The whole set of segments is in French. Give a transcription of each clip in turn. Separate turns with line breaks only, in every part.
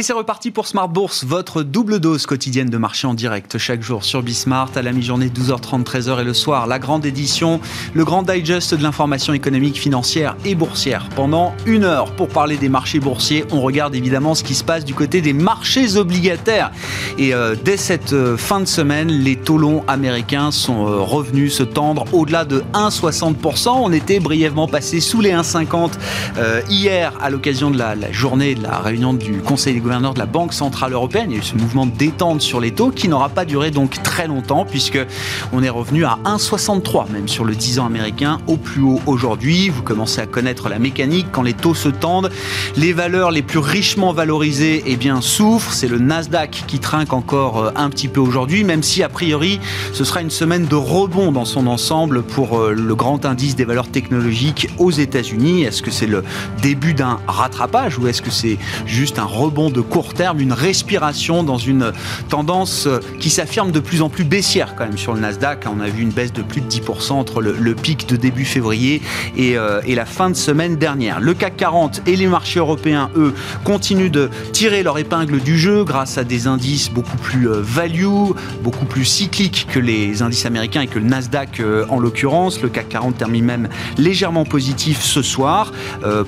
Et c'est reparti pour Smart Bourse, votre double dose quotidienne de marché en direct chaque jour sur Bismart à la mi-journée 12h30, 13h et le soir. La grande édition, le grand digest de l'information économique, financière et boursière. Pendant une heure pour parler des marchés boursiers, on regarde évidemment ce qui se passe du côté des marchés obligataires. Et euh, dès cette euh, fin de semaine, les taux longs américains sont euh, revenus se tendre au-delà de 1,60%. On était brièvement passé sous les 1,50 hier à l'occasion de la, la journée de la réunion du Conseil des gouverneurs de la Banque Centrale Européenne. Il y a eu ce mouvement de détente sur les taux qui n'aura pas duré donc très longtemps puisque on est revenu à 1,63 même sur le 10 ans américain au plus haut aujourd'hui. Vous commencez à connaître la mécanique quand les taux se tendent. Les valeurs les plus richement valorisées eh bien, souffrent. C'est le Nasdaq qui trinque encore euh, un petit peu aujourd'hui, même si a priori ce sera une semaine de rebond dans son ensemble pour euh, le grand indice des valeurs technologiques aux États-Unis. Est-ce que c'est le début d'un rattrapage ou est-ce que c'est juste un rebond de court terme, une respiration dans une tendance qui s'affirme de plus en plus baissière quand même sur le Nasdaq. On a vu une baisse de plus de 10% entre le, pic de début février euh, et, la fin de semaine dernière. Le CAC 40 et les marchés européens, eux, continuent de tirer leur épingle du jeu grâce à des indices beaucoup plus euh, value, beaucoup plus cycliques que les indices américains et que le Nasdaq euh, en l'occurrence. Le CAC 40 termine même légèrement positif ce soir,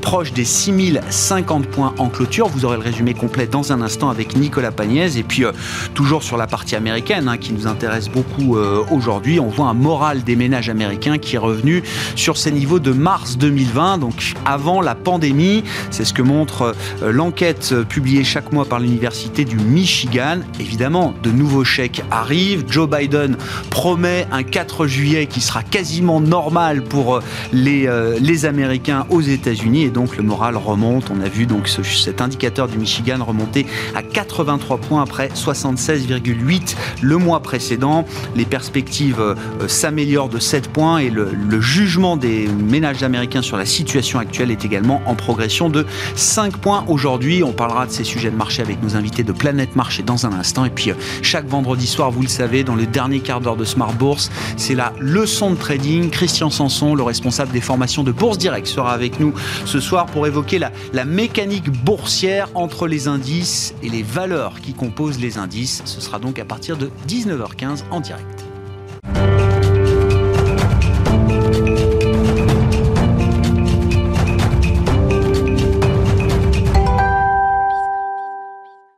proche des 6050 points en clôture. Vous aurez le résumé complet dans un instant avec Nicolas Pagnès. Et puis, euh, toujours sur la partie américaine, hein, qui nous intéresse beaucoup euh, aujourd'hui, on voit un moral des ménages américains qui est revenu sur ses niveaux de mars 2020, donc avant la pandémie. C'est ce que montre euh, l'enquête publiée chaque mois par l'Université du Michigan. Évidemment, de nouveaux chèques arrivent. Joe Biden promet un 4 juillet qui sera quasiment normal pour les, les Américains aux États-Unis. Et donc, le moral remonte. On a vu donc cet indicateur du Michigan remonter à 83 points après 76,8 le mois précédent. Les perspectives euh, s'améliorent de 7 points et le, jugement des ménages américains sur la situation actuelle est également en progression de 5 points aujourd'hui. On parlera de ces sujets de marché avec nos invités de Planète Marché dans un instant. Et puis euh, chaque vendredi soir, vous le savez, dans le dernier quart d'heure de Smart Bourse, c'est la leçon de trading. Christian Sanson, le responsable des formations de Bourse Direct, sera avec nous ce soir pour évoquer la, la mécanique boursière entre les indices et les valeurs qui composent les indices. Ce sera donc à partir de 19h15 en direct.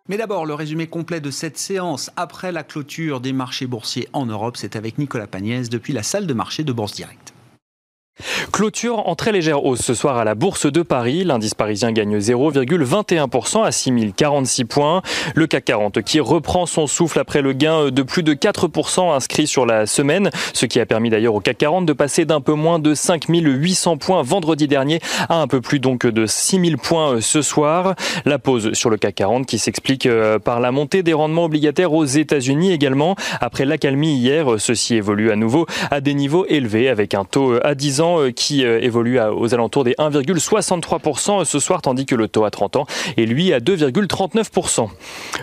Mais d'abord, le résumé complet de cette séance après la clôture des marchés boursiers en Europe, c'est avec Nicolas Pagnès depuis la salle de marché de Bourse Direct.
Clôture en très légère hausse ce soir à la Bourse de Paris. L'indice parisien gagne 0,21% à 6046 points. Le CAC 40 qui reprend son souffle après le gain de plus de 4% inscrit sur la semaine, ce qui a permis d'ailleurs au CAC 40 de passer d'un peu moins de 5800 points vendredi dernier à un peu plus donc de 6000 points ce soir. La pause sur le CAC 40 qui s'explique euh, par la montée des rendements obligataires aux États-Unis également. Après l'accalmie hier, ceci évolue à nouveau à des niveaux élevés avec un taux à 10 ans euh, qui euh, évolue aux alentours des 1,63% ce soir, tandis que le taux à 30 ans est lui à 2,39%.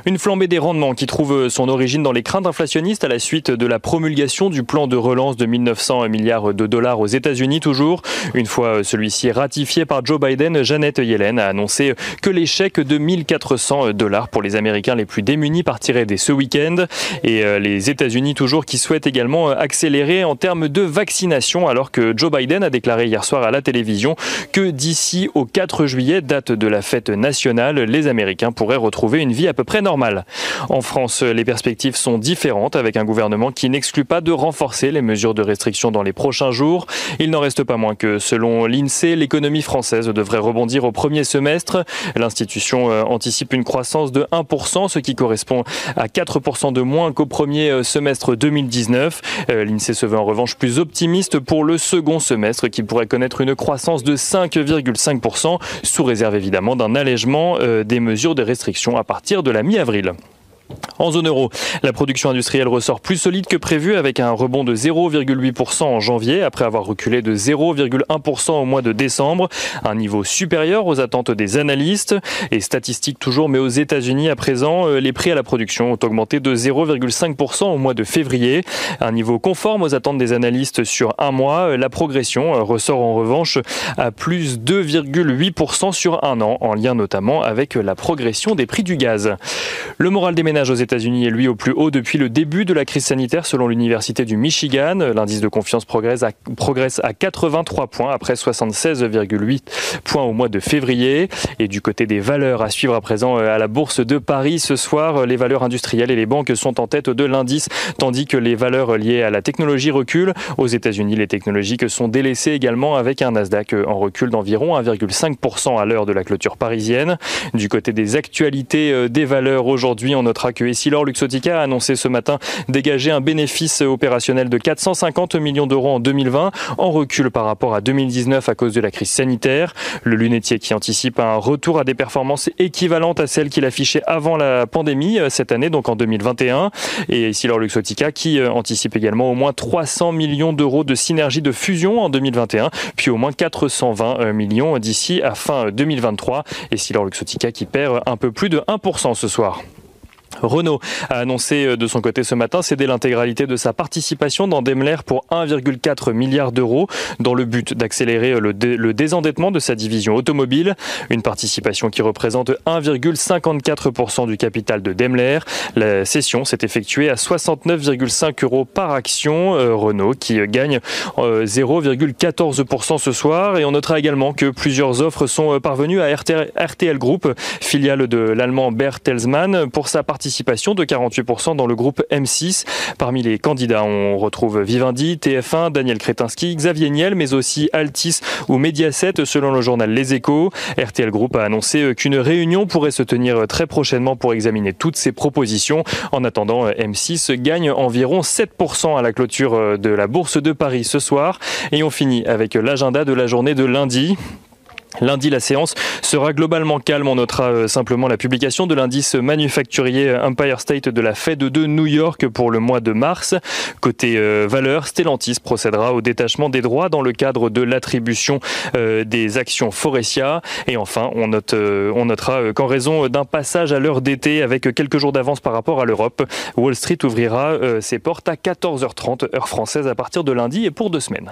Une flambée des rendements qui trouve son origine dans les craintes inflationnistes à la suite de la promulgation du plan de relance de 1900 milliards de dollars aux États-Unis toujours. Une fois celui-ci ratifié par Joe Biden, Janet Yellen a annoncé que les chèques de 1400 dollars pour les Américains les plus démunis partiraient dès ce week-end. Et euh, les États-Unis toujours qui souhaitent également accélérer en termes de vaccination alors que Joe Biden a déclaré hier soir à la télévision que d'ici au 4 juillet, date de la fête nationale, les Américains pourraient retrouver une vie à peu près normale. En France, les perspectives sont différentes avec un gouvernement qui n'exclut pas de renforcer les mesures de restriction dans les prochains jours. Il n'en reste pas moins que, selon l'INSEE, l'économie française devrait rebondir au premier semestre. L'institution euh, anticipe une croissance de 1%, ce qui correspond à 4% de moins qu'au premier euh, semestre 2019. Euh, L'INSEE se veut en revanche plus optimiste pour le second semestre qui pourrait connaître une croissance de 5,5%, sous réserve évidemment d'un allègement euh, des mesures de restriction à partir de la mi-avril. En zone euro, la production industrielle ressort plus solide que prévu avec un rebond de 0,8% en janvier après avoir reculé de 0,1% au mois de décembre, un niveau supérieur aux attentes des analystes et statistiques toujours mais aux États-Unis à présent, euh, les prix à la production ont augmenté de 0,5% au mois de février, un niveau conforme aux attentes des analystes sur un mois. La progression euh, ressort en revanche à plus 2,8% sur un an en lien notamment avec la progression des prix du gaz. Le moral des ménages aux États-Unis est lui au plus haut depuis le début de la crise sanitaire selon l'université du Michigan. L'indice de confiance progresse à, progresse à 83 points après 76,8 points au mois de février. Et du côté des valeurs à suivre à présent euh, à la bourse de Paris ce soir, les valeurs industrielles et les banques sont en tête de l'indice tandis que les valeurs liées à la technologie reculent. Aux États-Unis, les technologiques sont délaissées également avec un Nasdaq en recul d'environ 1,5% à l'heure de la clôture parisienne. Du côté des actualités euh, des valeurs aujourd'hui, on notera que Essilor Luxotica a annoncé ce matin dégager un bénéfice opérationnel de 450 millions d'euros en 2020, en recul par rapport à 2019 à cause de la crise sanitaire. Le lunetier qui anticipe un retour à des performances équivalentes à celles qu'il affichait avant la pandémie euh, cette année, donc en 2021. Et Essilor Luxotica qui euh, anticipe également au moins 300 millions d'euros de synergie de fusion en 2021, puis au moins 420 millions d'ici à fin 2023. Et Essilor Luxotica qui perd un peu plus de 1% ce soir. Renault a annoncé euh, de son côté ce matin céder l'intégralité de sa participation dans Daimler pour 1,4 milliard d'euros dans le but d'accélérer le, désendettement de sa division automobile. Une participation qui représente 1,54% du capital de Daimler. La cession s'est effectuée à 69,5 euros par action. Euh, Renault qui gagne 0,14% euh, ce soir. Et on notera également que plusieurs offres sont parvenues à RTL Group, filiale de l'allemand Bertelsmann, pour sa participation participation de 48% dans le groupe M6. Parmi les candidats, on retrouve Vivendi, TF1, Daniel Kretinsky, Xavier Niel, mais aussi Altis ou Mediaset, selon le journal Les Échos. RTL Group a annoncé qu'une réunion pourrait se tenir très prochainement pour examiner toutes ces propositions. En attendant, M6 gagne environ 7% à la clôture de la Bourse de Paris ce soir. Et on finit avec l'agenda de la journée de lundi. Lundi, la séance sera globalement calme. On notera euh, simplement la publication de l'indice manufacturier Empire State de la Fed de New York pour le mois de mars. Côté euh, valeur, Stellantis procédera au détachement des droits dans le cadre de l'attribution euh, des actions Forestia. Et enfin, on, on notera qu'en raison d'un passage à l'heure d'été avec quelques jours d'avance par rapport à l'Europe, Wall Street ouvrira ses portes à 14h30 heure française à partir de lundi et pour deux semaines.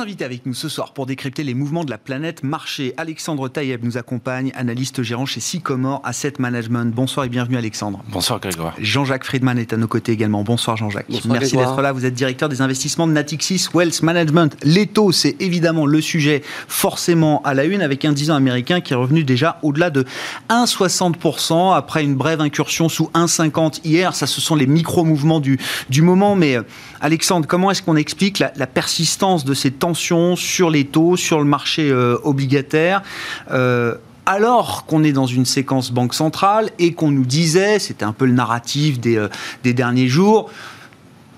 Invités avec nous ce soir pour décrypter les mouvements de la planète marché. Alexandre Taïeb nous accompagne, analyste gérant chez Sycomore Asset Management. Bonsoir et bienvenue Alexandre.
Bonsoir Grégoire.
Jean-Jacques Friedman est à nos côtés également. Bonsoir Jean-Jacques. Merci d'être là. Vous êtes directeur des investissements de Natixis Wealth Management. Les taux, c'est évidemment le sujet forcément à la une avec un 10 ans américain qui est revenu déjà au-delà de 1,60% après une brève incursion sous 1,50 hier. Ça, ce sont les micro-mouvements du, du moment. Mais euh, Alexandre, comment est-ce qu'on explique la, persistance de ces tensions sur les taux, sur le marché euh, obligataire. Euh, alors qu'on est dans une séquence banque centrale et qu'on nous disait, c'était un peu le narratif des, euh, derniers jours,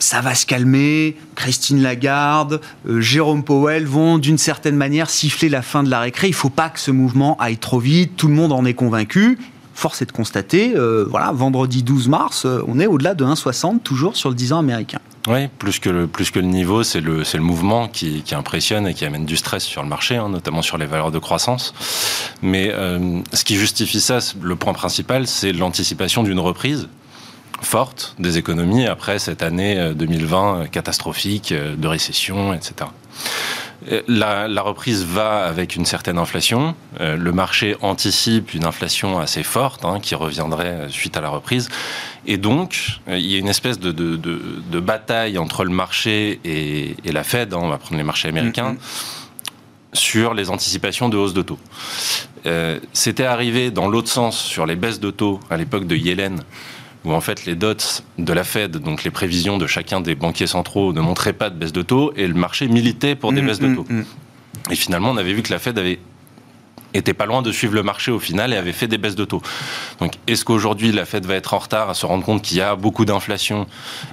ça va se calmer, Christine Lagarde, Jérôme Powell vont d'une certaine manière siffler la fin de la récré, il ne faut pas que ce mouvement aille trop vite, tout le monde en est convaincu. Force est de constater, voilà, vendredi 12 mars, on est au-delà de 1,60 toujours sur le 10 ans américain.
Oui, plus que le, plus que le niveau, c'est le, le mouvement qui, qui, impressionne et qui amène du stress sur le marché, hein, notamment sur les valeurs de croissance. Mais euh, ce qui justifie ça, le point principal, c'est l'anticipation d'une reprise forte des économies après cette année 2020 euh, catastrophique euh, de récession, etc. La, la, reprise va avec une certaine inflation. le marché anticipe une inflation assez forte hein, qui reviendrait suite à la reprise. Et donc, euh, il y a une espèce de, de, de, de bataille entre le marché et, et, la Fed, hein, on va prendre les marchés américains, mm-hmm. sur les anticipations de hausse de taux. Euh, C'était arrivé dans l'autre sens sur les baisses de taux à l'époque de Yellen, où en fait les dots de la Fed, donc les prévisions de chacun des banquiers centraux, ne montraient pas de baisse de taux, et le marché militait pour des mm-hmm. baisses de taux. Mm-hmm. Et finalement, on avait vu que la Fed avait était pas loin de suivre le marché au final et avait fait des baisses de taux. Donc, est-ce qu'aujourd'hui la Fed va être en retard à se rendre compte qu'il y a beaucoup d'inflation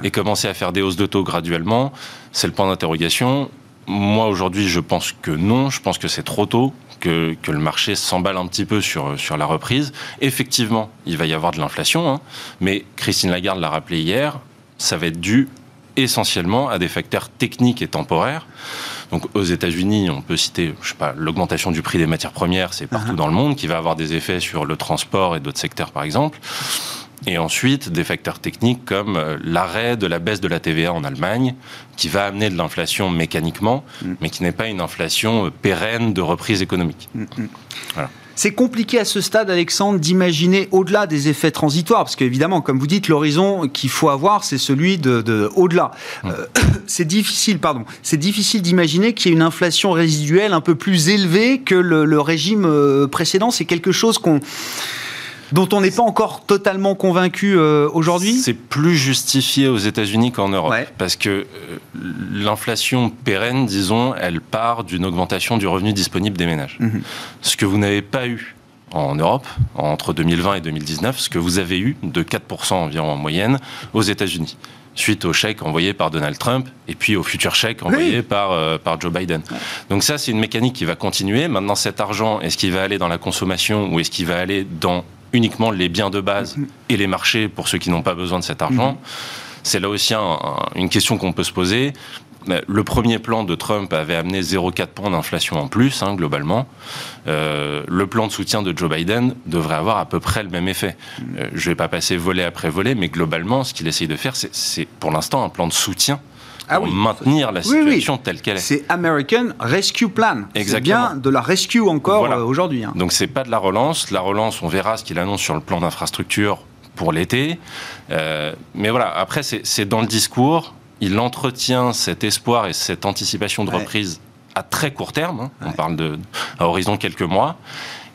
et commencer à faire des hausses de taux graduellement? C'est le point d'interrogation. Moi, aujourd'hui, je pense que non. Je pense que c'est trop tôt, que, que, le marché s'emballe un petit peu sur, sur la reprise. Effectivement, il va y avoir de l'inflation, hein, mais Christine Lagarde l'a rappelé hier, ça va être dû essentiellement à des facteurs techniques et temporaires. Donc aux États-Unis, on peut citer, je sais pas, l'augmentation du prix des matières premières, c'est partout uh-huh. dans le monde, qui va avoir des effets sur le transport et d'autres secteurs, par exemple. Et ensuite, des facteurs techniques comme euh, l'arrêt de la baisse de la TVA en Allemagne, qui va amener de l'inflation mécaniquement, mm. mais qui n'est pas une inflation euh, pérenne de reprise économique. Mm, mm.
Voilà. C'est compliqué à ce stade, Alexandre, d'imaginer au-delà des effets transitoires, parce qu'évidemment, comme vous dites, l'horizon qu'il faut avoir, c'est celui de, au-delà. Euh, c'est difficile, pardon, c'est difficile d'imaginer qu'il y ait une inflation résiduelle un peu plus élevée que le régime précédent. C'est quelque chose qu'on dont on n'est pas encore totalement convaincu euh, aujourd'hui?
C'est plus justifié aux États-Unis qu'en Europe. Parce que euh, l'inflation pérenne, disons, elle part d'une augmentation du revenu disponible des ménages. Mhm. Ce que vous n'avez pas eu en Europe entre 2020 et 2019, ce que vous avez eu de 4% environ en moyenne aux États-Unis suite au chèque envoyé par Donald Trump et puis au futur chèque envoyé par, euh, par Joe Biden. Donc ça, c'est une mécanique qui va continuer. Maintenant, cet argent, est-ce qu'il va aller dans la consommation ou est-ce qu'il va aller dans uniquement les biens de base et les marchés pour ceux qui n'ont pas besoin de cet argent. C'est là aussi une question qu'on peut se poser. Le premier plan de Trump avait amené 0,4 points d'inflation en plus, hein, globalement. Euh, le plan de soutien de Joe Biden devrait avoir à peu près le même effet. Euh, je ne vais pas passer volet après volet, mais globalement, ce qu'il essaye de faire, c'est pour l'instant un plan de soutien ah pour maintenir la situation telle qu'elle est.
C'est American Rescue Plan. C'est bien de la rescue encore euh, aujourd'hui. Hein.
Donc c'est pas de la relance. La relance, on verra ce qu'il annonce sur le plan d'infrastructure pour l'été. Euh, mais voilà, après c'est dans le discours. Il entretient cet espoir et cette anticipation de reprise à très court terme. Hein. On parle de à horizon quelques mois.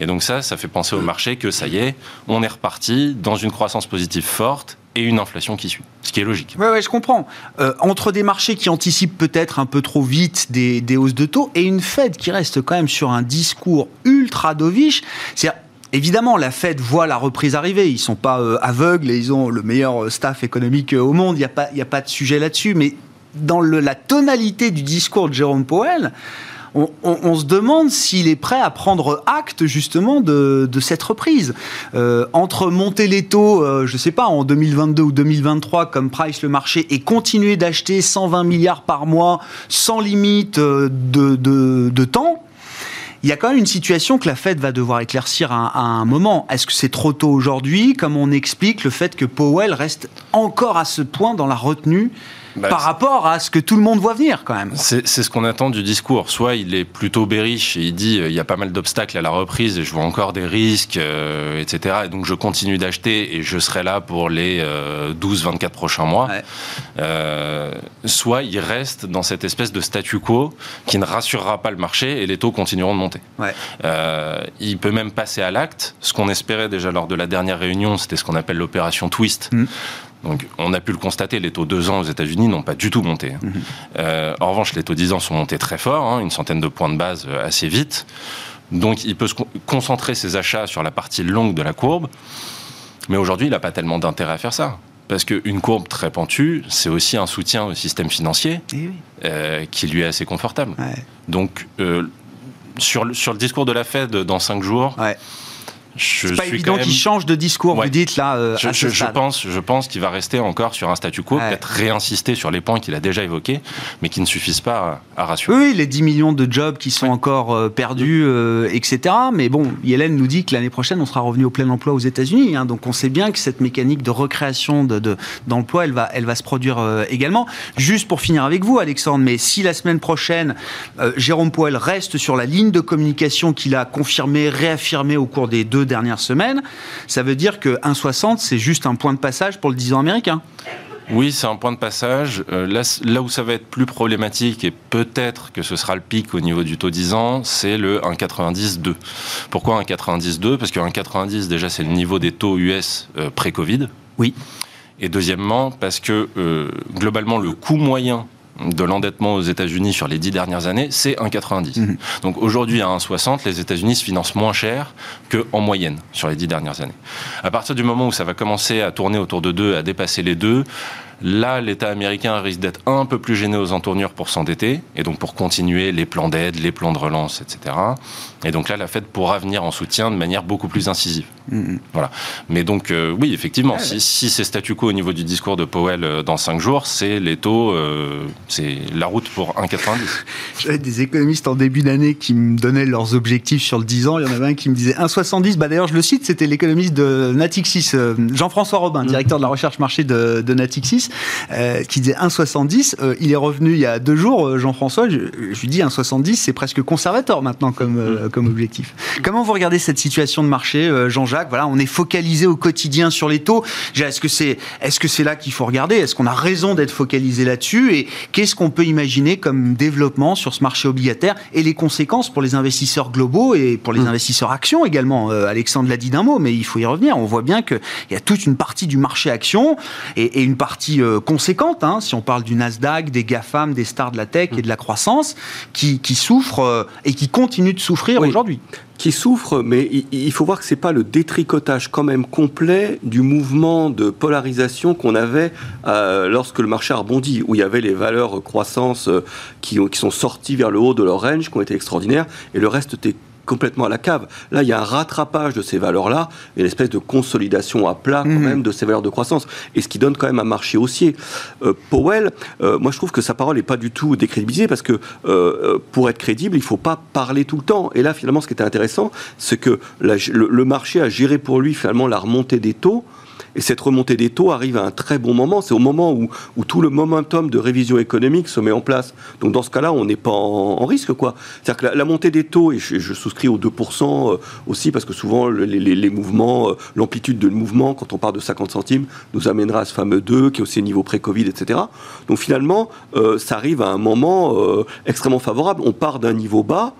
Et donc ça, ça fait penser au marché que ça y est, on est reparti dans une croissance positive forte et une inflation qui suit, ce qui est logique.
Oui, je comprends. Euh, entre des marchés qui anticipent peut-être un peu trop vite des, des, hausses de taux et une Fed qui reste quand même sur un discours ultra dovish, c'est Évidemment, la Fed voit la reprise arriver. Ils sont pas euh, aveugles et ils ont le meilleur staff économique euh, au monde. Il n'y a, pas, a pas de sujet là-dessus. Mais dans la tonalité du discours de Jérôme Powell, on, se demande s'il est prêt à prendre acte justement de, cette reprise. Euh, entre monter les taux, euh, je ne sais pas, en 2022 ou 2023 comme price le marché et continuer d'acheter 120 milliards par mois sans limite euh, de, temps, il y a quand même une situation que la Fed va devoir éclaircir à, un moment. Est-ce que c'est trop tôt aujourd'hui? Comme on explique le fait que Powell reste encore à ce point dans la retenue bah, par rapport à ce que tout le monde voit venir quand même.
C'est ce qu'on attend du discours. Soit il est plutôt bearish et il dit euh, il y a pas mal d'obstacles à la reprise et je vois encore des risques, euh, etc. Et donc je continue d'acheter et je serai là pour les 12-24 euh, prochains mois. soit il reste dans cette espèce de statu quo qui ne rassurera pas le marché et les taux continueront de monter. il peut même passer à l'acte. Ce qu'on espérait déjà lors de la dernière réunion, c'était ce qu'on appelle l'opération twist. Mm. Donc, on a pu le constater, les taux 2 ans aux États-Unis n'ont pas du tout monté. Mhm. Euh, en revanche, les taux 10 ans sont montés très fort, hein, une centaine de points de base euh, assez vite. Donc, il peut se concentrer ses achats sur la partie longue de la courbe. Mais aujourd'hui, il n'a pas tellement d'intérêt à faire ça. Parce qu'une courbe très pentue, c'est aussi un soutien au système financier eh euh, qui lui est assez confortable. Donc, sur, le, sur le discours de la Fed dans 5 jours,
c'est pas évident qu'il change de discours, vous dites là. Euh,
je, je, pense, je pense qu'il va rester encore sur un statu quo, peut-être réinsister sur les points qu'il a déjà évoqués, mais qui ne suffisent pas à, rassurer.
Oui, les 10 millions de jobs qui sont encore euh, perdus, euh, etc. Mais bon, Yellen nous dit que l'année prochaine, on sera revenu au plein emploi aux États-Unis. Hein, donc on sait bien que cette mécanique de recréation d'emplois, de, elle, va, elle va se produire également. Juste pour finir avec vous, Alexandre, mais si la semaine prochaine, Jérôme Poel reste sur la ligne de communication qu'il a confirmé, réaffirmé au cours des deux dernières semaines, ça veut dire que 1,60, c'est juste un point de passage pour le 10 ans américain.
Oui, c'est un point de passage. Euh, là, là, où ça va être plus problématique, et peut-être que ce sera le pic au niveau du taux 10 ans, c'est le 1,90-2. Pourquoi 1,90-2 Parce que 1,90, déjà, c'est le niveau des taux US euh, pré-Covid.
Oui.
Et deuxièmement, parce que euh, globalement, le coût moyen de l'endettement aux États-Unis sur les dix dernières années, c'est 1,90. Mhm. Donc aujourd'hui, à 1,60, les États-Unis se financent moins cher qu'en moyenne sur les dix dernières années. À partir du moment où ça va commencer à tourner autour de 2, à dépasser les 2, Là, l'État américain risque d'être un peu plus gêné aux entournures pour s'endetter, et donc pour continuer les plans d'aide, les plans de relance, etc. Et donc là, la Fed pourra venir en soutien de manière beaucoup plus incisive. Mm-hmm. Voilà. Mais donc, euh, oui, effectivement, si, c'est statu quo au niveau du discours de Powell euh, dans 5 jours, c'est les taux, euh, c'est la route pour 1,90.
J'avais des économistes en début d'année qui me donnaient leurs objectifs sur le 10 ans. Il y en avait un qui me disait 1,70. Bah, D'ailleurs, je le cite, c'était l'économiste de Natixis, Jean-François Robin, mm. directeur de la recherche marché de, de Natixis. Euh, qui disait 1,70. Euh, il est revenu il y a deux jours, euh, Jean-François. Je, lui dis 1,70, c'est presque conservateur maintenant comme, mm. comme objectif. Comment vous regardez cette situation de marché, Jean-Jacques? Voilà, on est focalisé au quotidien sur les taux. Est-ce que c'est est-ce que c'est là qu'il faut regarder? Est-ce qu'on a raison d'être focalisé là-dessus? Et qu'est-ce qu'on peut imaginer comme développement sur ce marché obligataire et les conséquences pour les investisseurs globaux et pour les mm. investisseurs actions également? Alexandre l'a dit d'un mot, mais il faut y revenir. On voit bien qu'il y a toute une partie du marché action et, et une partie conséquente, hein, si on parle du Nasdaq, des GAFAM, des stars de la tech et de la croissance, qui, souffrent euh, et qui continuent de souffrir aujourd'hui.
Qui souffrent, mais il faut voir que c'est pas le détricotage quand même complet du mouvement de polarisation qu'on avait euh, lorsque le marché a rebondi, où il y avait les valeurs croissance euh, qui, qui sont sorties vers le haut de leur range, qui ont été extraordinaires, et le reste était complètement à la cave. Là, il y a un rattrapage de ces valeurs-là et une espèce de consolidation à plat quand mhm. même de ces valeurs de croissance. Et ce qui donne quand même un marché haussier. Euh, Powell, euh, moi je trouve que sa parole n'est pas du tout décrédibilisée parce que euh, pour être crédible, il ne faut pas parler tout le temps. Et là, finalement, ce qui était intéressant, c'est que le, marché a géré pour lui finalement la remontée des taux et cette remontée des taux arrive à un très bon moment. C'est au moment où, tout le momentum de révision économique se met en place. Donc dans ce cas-là, on n'est pas en, risque. C'est-à-dire que la, montée des taux, et je, souscris aux 2% euh, aussi, parce que souvent les, mouvements, euh, l'amplitude de mouvement, quand on parle de 50 centimes, nous amènera à ce fameux 2 qui est aussi niveau pré-Covid, etc. Donc finalement, euh, ça arrive à un moment extrêmement favorable. On part d'un niveau bas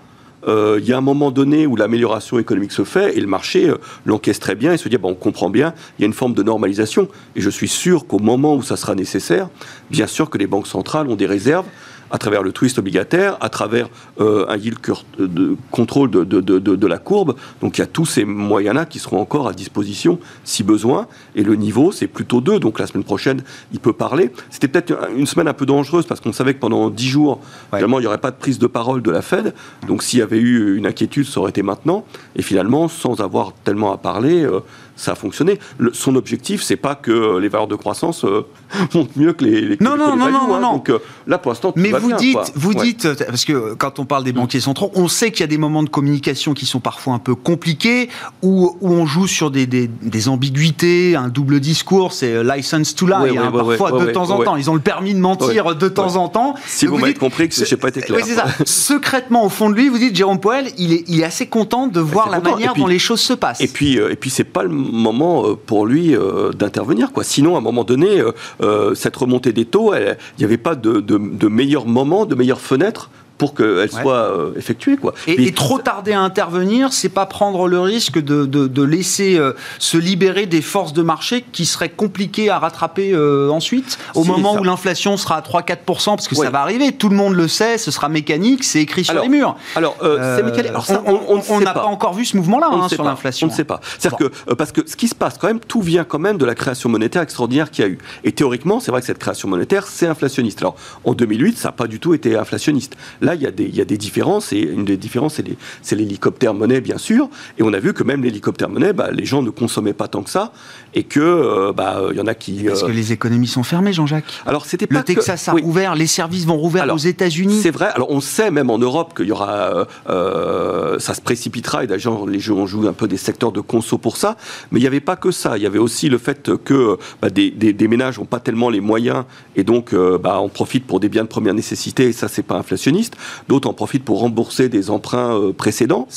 euh, il y a un moment donné où l'amélioration économique se fait et le marché euh, l'encaisse très bien et se dit bon, on comprend bien, il y a une forme de normalisation. Et je suis sûr qu'au moment où ça sera nécessaire, bien sûr que les banques centrales ont des réserves à travers le twist obligataire, à travers euh, un yield de contrôle de, de, de, de, la courbe. Donc il y a tous ces moyens-là qui seront encore à disposition si besoin. Et le niveau, c'est plutôt 2. Donc la semaine prochaine, il peut parler. C'était peut-être une semaine un peu dangereuse parce qu'on savait que pendant 10 jours, finalement, il n'y aurait pas de prise de parole de la Fed. Donc s'il y avait eu une inquiétude, ça aurait été maintenant. Et finalement, sans avoir tellement à parler, euh, ça a fonctionné. son objectif, c'est pas que les valeurs de croissance euh, montent mieux que les,
non, non, non, non, non,
Donc euh, là, pour l'instant,
mais vous dites, vous dites, parce que quand on parle des banquiers centraux, on sait qu'il y a des moments de communication qui sont parfois un peu compliqués, où, où on joue sur des, des, des ambiguïtés, un double discours, c'est euh, license to lie, hein, parfois de temps en temps. Ils ont le permis de mentir de temps en temps.
Si vous, m'avez compris que je n'ai pas été clair.
Oui, c'est ça. Secrètement, au fond de lui, vous dites, Jérôme Poel, il est, il est assez content de voir la manière dont les choses se passent.
Et puis, et puis c'est pas le moment euh, pour lui euh, d'intervenir. Quoi. Sinon, à un moment donné, euh, cette remontée des taux, il n'y avait pas de, meilleur moment, de meilleure fenêtre pour qu'elle soit euh, effectuée. Quoi.
Et, trop tarder à intervenir, c'est pas prendre le risque de, de, laisser euh, se libérer des forces de marché qui seraient compliquées à rattraper euh, ensuite, au moment où l'inflation sera à 3-4%, parce que ça va arriver, tout le monde le sait, ce sera mécanique, c'est écrit sur les murs.
Alors, c'est mécanique. Alors, ça,
on n'a pas. encore vu ce mouvement-là hein, sur l'inflation.
On ne sait pas. C'est-à-dire que, parce que ce qui se passe quand même, tout vient quand même de la création monétaire extraordinaire qu'il y a eu. Et théoriquement, c'est vrai que cette création monétaire, c'est inflationniste. Alors, en 2008, ça n'a pas du tout été inflationniste. Là, il y, a des, il y a des différences, et une des différences, c'est l'hélicoptère monnaie, bien sûr. Et on a vu que même l'hélicoptère monnaie, bah, les gens ne consommaient pas tant que ça, et que euh, bah, il y en a qui.
Parce que euh, les économies sont fermées, Jean-Jacques.
Alors c'était pas.
Le Texas a ouvert, les services vont rouvrir aux États-Unis.
C'est vrai. Alors on sait même en Europe qu'il y aura, euh, ça se précipitera, et d'ailleurs les jeux ont joué un peu des secteurs de conso pour ça. Mais il n'y avait pas que ça. Il y avait aussi le fait que bah, des, des, ménages n'ont pas tellement les moyens, et donc bah, on profite pour des biens de première nécessité. Et ça, c'est pas inflationniste. D'autres en profitent pour rembourser des emprunts euh, précédents.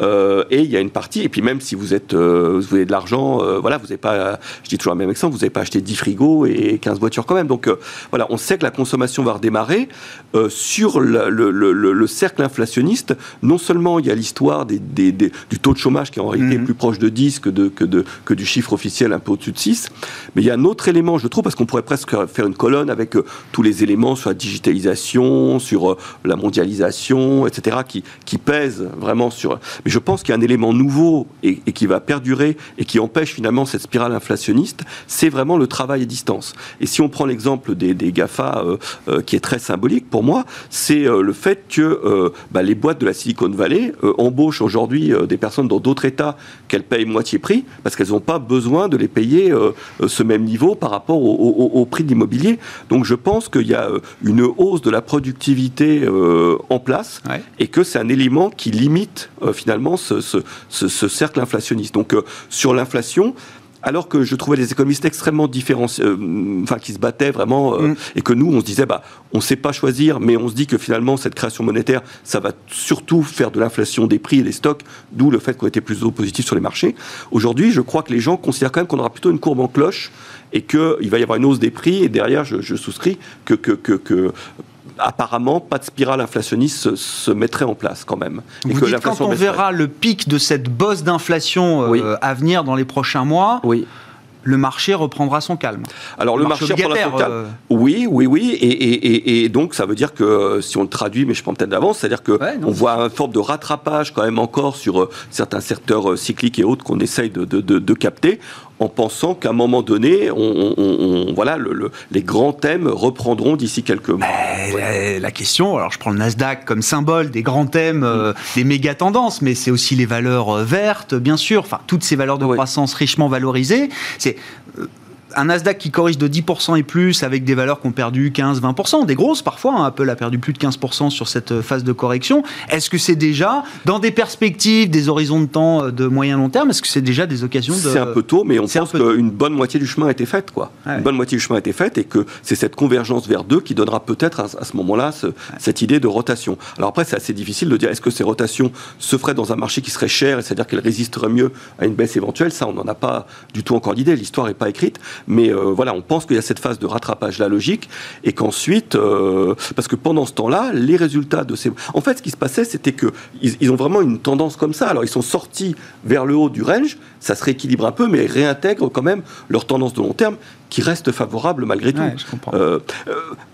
Euh, et il y a une partie, et puis même si vous êtes, euh, vous avez de l'argent, voilà, vous n'avez pas, je dis toujours le même exemple, vous n'avez pas acheté 10 frigos et 15 voitures quand même. Donc voilà, on sait que la consommation va redémarrer. sur le, le, le, cercle inflationniste, non seulement il y a l'histoire des, des, du taux de chômage qui est en réalité mhm. plus proche de 10 que, de, que, de, que du chiffre officiel un peu au-dessus de 6, mais il y a un autre élément, je trouve, parce qu'on pourrait presque faire une colonne avec tous les éléments sur la digitalisation, sur la mondialisation, etc., qui, qui pèsent vraiment sur... Mais je pense qu'il y a un élément nouveau et, qui va perdurer et qui empêche finalement cette spirale inflationniste, c'est vraiment le travail à distance. Et si on prend l'exemple des, GAFA, euh, euh, qui est très symbolique pour moi, c'est euh, le fait que bah, les boîtes de la Silicon Valley embauchent aujourd'hui des personnes dans d'autres États qu'elles payent moitié prix, parce qu'elles n'ont pas besoin de les payer ce même niveau par rapport au, prix de l'immobilier. Donc je pense qu'il y a une hausse de la productivité en place et que c'est un élément qui limite finalement ce, cercle inflationniste. Donc euh, sur l'inflation, alors que je trouvais les économistes extrêmement différents, euh, enfin qui se battaient vraiment, euh, mm. et que nous, on se disait, bah, on ne sait pas choisir, mais on se dit que finalement, cette création monétaire, ça va surtout faire de l'inflation des prix et des stocks, d'où le fait qu'on était plus positif sur les marchés. Aujourd'hui, je crois que les gens considèrent quand même qu'on aura plutôt une courbe en cloche et qu'il va y avoir une hausse des prix, et derrière, je, souscris que, que, que apparemment, pas de spirale inflationniste se, mettrait en place quand même.
et que dites quand on verra le pic de cette bosse d'inflation euh, à venir dans les prochains mois, oui le marché reprendra son calme.
Alors le, marché, reprendra son calme. Euh, oui, oui, oui. Et, donc ça veut dire que euh, si on le traduit, mais je prends peut-être d'avance, c'est-à-dire que on voit une forme de rattrapage quand même encore sur certains secteurs cycliques et autres qu'on essaye de, de capter en pensant qu'à un moment donné, on, voilà, les grands thèmes reprendront d'ici quelques mois.
La, question, alors je prends le Nasdaq comme symbole des grands thèmes, euh, des méga tendances, mais c'est aussi les valeurs euh, vertes, bien sûr, enfin toutes ces valeurs de croissance richement valorisées. C'est euh, un Nasdaq qui corrige de 10% et plus avec des valeurs qui ont perdu 15-20%, des grosses parfois, hein, Apple a perdu plus de 15% sur cette euh, phase de correction. Est-ce que c'est déjà, dans des perspectives, des horizons de temps euh, de moyen long terme, est-ce que c'est déjà des occasions de...
C'est un peu tôt, mais on pense qu'une bonne moitié du chemin a été faite. Quoi. Une bonne moitié du chemin a été faite et que c'est cette convergence vers deux qui donnera peut-être à, ce moment-là cette idée de rotation. Alors après, c'est assez difficile de dire est-ce que ces rotations se feraient dans un marché qui serait cher, c'est-à-dire qu'elles résisteraient mieux à une baisse éventuelle? Ça, on n'en a pas du tout encore l'idée, l'histoire n'est pas écrite. Mais euh, voilà, on pense qu'il y a cette phase de rattrapage la logique et qu'ensuite, euh, parce que pendant ce temps-là, les résultats de ces, en fait, ce qui se passait, c'était que ils, ont vraiment une tendance comme ça. Alors, ils sont sortis vers le haut du range, ça se rééquilibre un peu, mais ils réintègrent quand même leur tendance de long terme qui reste favorable malgré tout.
Euh,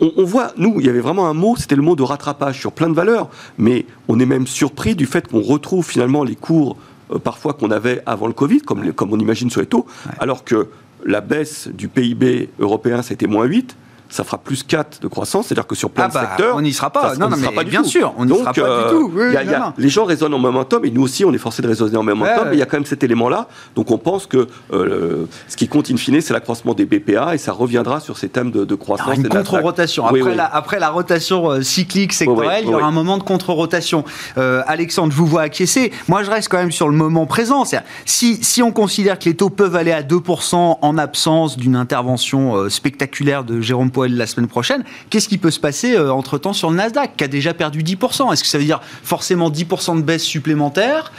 on, on, voit, nous, il y avait vraiment un mot, c'était le mot de rattrapage sur plein de valeurs, mais on est même surpris du fait qu'on retrouve finalement les cours parfois qu'on avait avant le Covid, comme, comme on imagine sur les taux, alors que la baisse du PIB européen, c'était moins 8 ça fera plus 4 de croissance, c'est-à-dire que sur plein de ah bah, secteurs.
On n'y sera pas. non, non, mais pas bien sûr, on n'y sera pas du euh, tout.
les gens raisonnent en momentum, et nous aussi, on est forcé de raisonner en momentum, mais il y a quand même cet élément-là. Donc on pense que euh, ce qui compte in fine, c'est l'accroissement des BPA, et ça reviendra sur ces thèmes de, croissance.
une contre-rotation. Après, La, après, La, rotation euh, cyclique sectorielle, il y aura un moment de contre-rotation. Alexandre, je vous vois acquiescer. Moi, je reste quand même sur le moment présent. Si, si on considère que les taux peuvent aller à 2% en absence d'une intervention spectaculaire de Jérôme La semaine prochaine. Qu'est-ce qui peut se passer euh, entre-temps sur le Nasdaq, qui a déjà perdu 10% Est-ce que ça veut dire forcément 10% de baisse supplémentaire?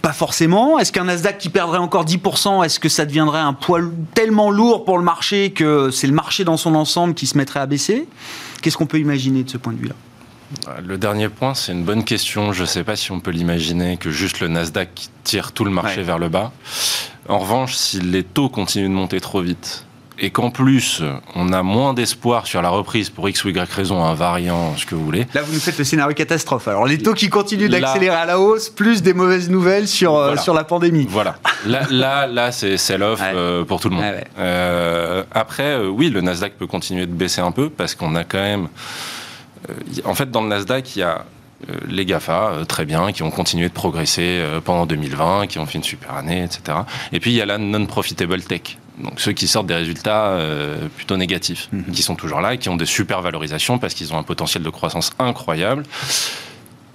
Pas forcément. Est-ce qu'un Nasdaq qui perdrait encore 10%, est-ce que ça deviendrait un poids tellement lourd pour le marché que c'est le marché dans son ensemble qui se mettrait à baisser? Qu'est-ce qu'on peut imaginer de ce point de vue-là?
Le dernier point, c'est une bonne question. Je ne sais pas si on peut l'imaginer que juste le Nasdaq tire tout le marché vers le bas. En revanche, si les taux continuent de monter trop vite, et qu'en plus, on a moins d'espoir sur la reprise pour X ou Y raison, un variant, ce que vous voulez.
Là, vous nous faites le scénario catastrophe. Alors, les taux qui continuent d'accélérer à la hausse, plus des mauvaises nouvelles sur, euh, sur la pandémie.
Voilà. Là, là, là c'est sell-off euh, pour tout le monde. Euh, après, oui, le Nasdaq peut continuer de baisser un peu parce qu'on a quand même. en fait, dans le Nasdaq, il y a les GAFA, très bien, qui ont continué de progresser pendant 2020, qui ont fait une super année, etc. Et puis il y a la non-profitable tech donc ceux qui sortent des résultats euh, plutôt négatifs, mhm. qui sont toujours là et qui ont des super valorisations parce qu'ils ont un potentiel de croissance incroyable.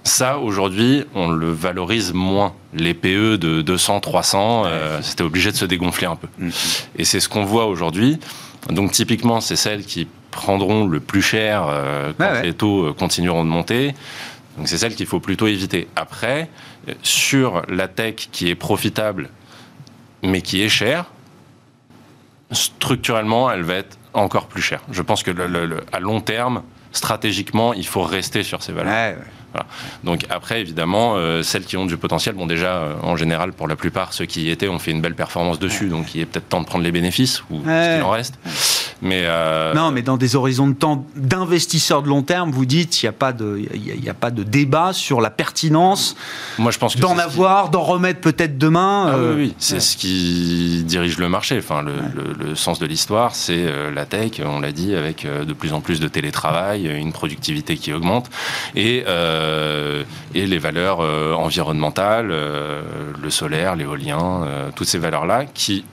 Ça, aujourd'hui, on le valorise moins. Les PE de 200, 300, euh, c'était obligé de se dégonfler un peu. Mhm. Et c'est ce qu'on voit aujourd'hui. Donc typiquement, c'est celles qui prendront le plus cher quand les taux continueront de monter. Donc c'est celle qu'il faut plutôt éviter. Après, sur la tech qui est profitable mais qui est chère, structurellement, elle va être encore plus chère. Je pense que à long terme, stratégiquement, il faut rester sur ces valeurs. Donc après, évidemment, euh, celles qui ont du potentiel, bon déjà, euh, en général, pour la plupart, ceux qui y étaient ont fait une belle performance dessus, donc il est peut-être temps de prendre les bénéfices, ou ce qu'il en reste.
Mais euh, Non, mais dans des horizons de temps d'investisseurs de long terme, vous dites, il n'y a, pas de, a pas de débat sur la pertinence
Moi, je pense
d'en avoir, d'en remettre peut-être demain.
Ah, oui, oui. c'est ce qui dirige le marché. Enfin, le, le sens de l'histoire, c'est la tech, on l'a dit, avec de plus en plus de télétravail, une productivité qui augmente, et... Euh, et les valeurs euh, environnementales, euh, le solaire, l'éolien, toutes ces valeurs-là qui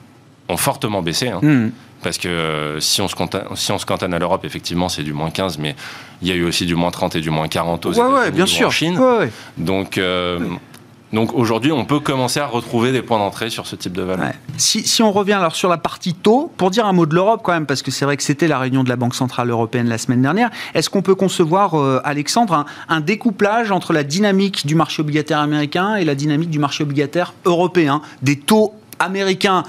ont fortement baissé. Hein. Hmm. Parce que si, on se si on se cantonne à l'Europe, effectivement, c'est du moins 15, mais il y a eu aussi du moins 30 et du moins 40 aux États-Unis
bien sûr.
en Chine. Donc, donc aujourd'hui, on peut commencer à retrouver des points d'entrée sur ce type de valeur.
Si, on revient alors sur la partie taux, pour dire un mot de l'Europe quand même, parce que c'est vrai que c'était la réunion de la Banque Centrale Européenne la semaine dernière, est-ce qu'on peut concevoir, euh, Alexandre, un, découplage entre la dynamique du marché obligataire américain et la dynamique du marché obligataire européen Des taux américains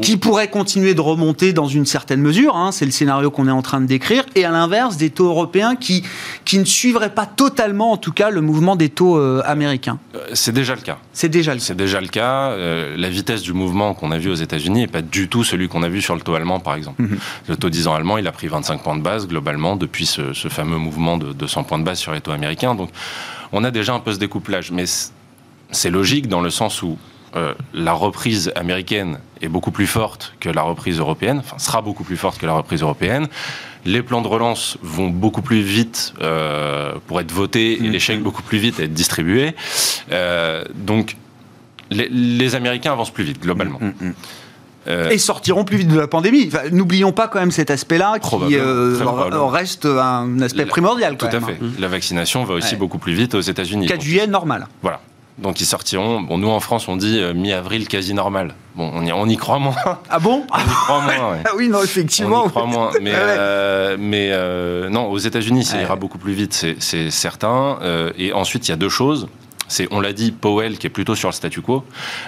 qui pourrait continuer de remonter dans une certaine mesure, hein, c'est le scénario qu'on est en train de décrire, et à l'inverse des taux européens qui, qui ne suivraient pas totalement, en tout cas, le mouvement des taux euh, américains.
Euh, c'est déjà le cas.
C'est déjà le
cas. C'est déjà le cas. Euh, la vitesse du mouvement qu'on a vu aux États-Unis n'est pas du tout celui qu'on a vu sur le taux allemand, par exemple. Mhm. Le taux 10 ans allemand, il a pris 25 points de base globalement depuis ce, ce fameux mouvement de 200 points de base sur les taux américains. Donc, on a déjà un peu ce découplage, mais c'est logique dans le sens où euh, la reprise américaine est beaucoup plus forte que la reprise européenne, enfin sera beaucoup plus forte que la reprise européenne. Les plans de relance vont beaucoup plus vite euh, pour être votés et mm. les chèques beaucoup plus vite être distribués. Euh, donc les, Américains avancent plus vite globalement. Mm, mm,
et sortiront plus vite de la pandémie. N'oublions pas quand même cet aspect-là qui reste un aspect primordial.
tout à fait. Hein. La vaccination va aussi beaucoup plus vite aux États-Unis.
4 juillet normal.
Voilà. Donc ils sortiront. Bon, nous en France, on dit euh, mi-avril quasi normal. Bon, on y, on y croit moins.
Ah bon?
On y croit moins.
Ah oui, non, effectivement.
On y croit moins. Mais, euh, mais euh, non, aux États-Unis, ça ira beaucoup plus vite, c'est certain. et ensuite, il y a deux choses c'est, on l'a dit, Powell qui est plutôt sur le statu quo,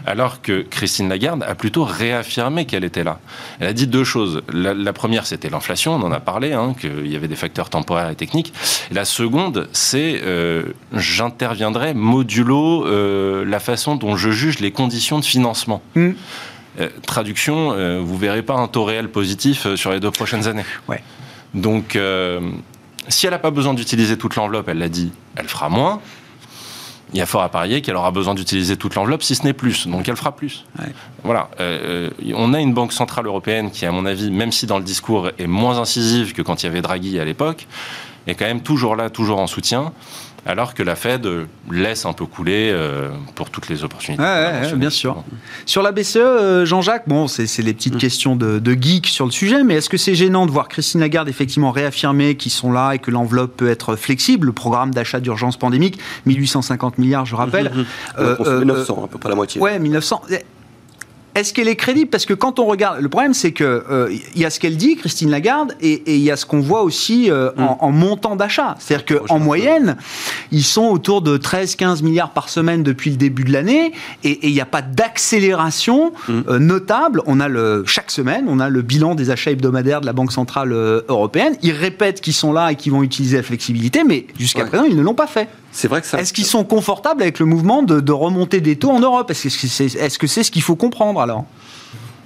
alors que Christine Lagarde a plutôt réaffirmé qu'elle était là. Elle a dit deux choses. La, première, c'était l'inflation, on en a parlé, hein, qu'il y avait des facteurs temporaires et techniques. la seconde, c'est euh, j'interviendrai modulo euh, la façon dont je juge les conditions de financement. Hmm. Euh, traduction, vous verrez pas un taux réel positif sur les deux prochaines années.
Ouais.
Donc, si elle n'a pas besoin d'utiliser toute l'enveloppe, elle l'a dit, elle fera moins il y a fort à parier qu'elle aura besoin d'utiliser toute l'enveloppe, si ce n'est plus. Donc elle fera plus. Voilà. Euh, euh, on a une banque centrale européenne qui, à mon avis, même si dans le discours est moins incisive que quand il y avait Draghi à l'époque, est quand même toujours là, toujours en soutien alors que la Fed laisse un peu couler euh, pour toutes les opportunités.
bien sûr. Sur la BCE, euh, Jean-Jacques, bon, c'est les petites mm. questions de, geek sur le sujet, mais est-ce que c'est gênant de voir Christine Lagarde effectivement réaffirmer qu'ils sont là et que l'enveloppe peut être flexible Le programme d'achat d'urgence pandémique, 1850 milliards, je rappelle.
1900, à peu près la moitié.
Ouais, 1900 est-ce qu'elle est crédible? Parce que quand on regarde, le problème c'est que il euh, y a ce qu'elle dit, Christine Lagarde, et il y a ce qu'on voit aussi euh, mm. en, montant d'achat. C'est-à-dire qu'en moyenne, ils sont autour de 13-15 milliards par semaine depuis le début de l'année, et il n'y a pas d'accélération mm. euh, notable. On a le chaque semaine, on a le bilan des achats hebdomadaires de la Banque centrale européenne. Ils répètent qu'ils sont là et qu'ils vont utiliser la flexibilité, mais jusqu'à présent, ils ne l'ont pas fait.
C'est vrai.
Est-ce qu'ils sont confortables avec le mouvement de, de remonter des taux en Europe? Est-ce que c'est ce qu'il faut comprendre alors?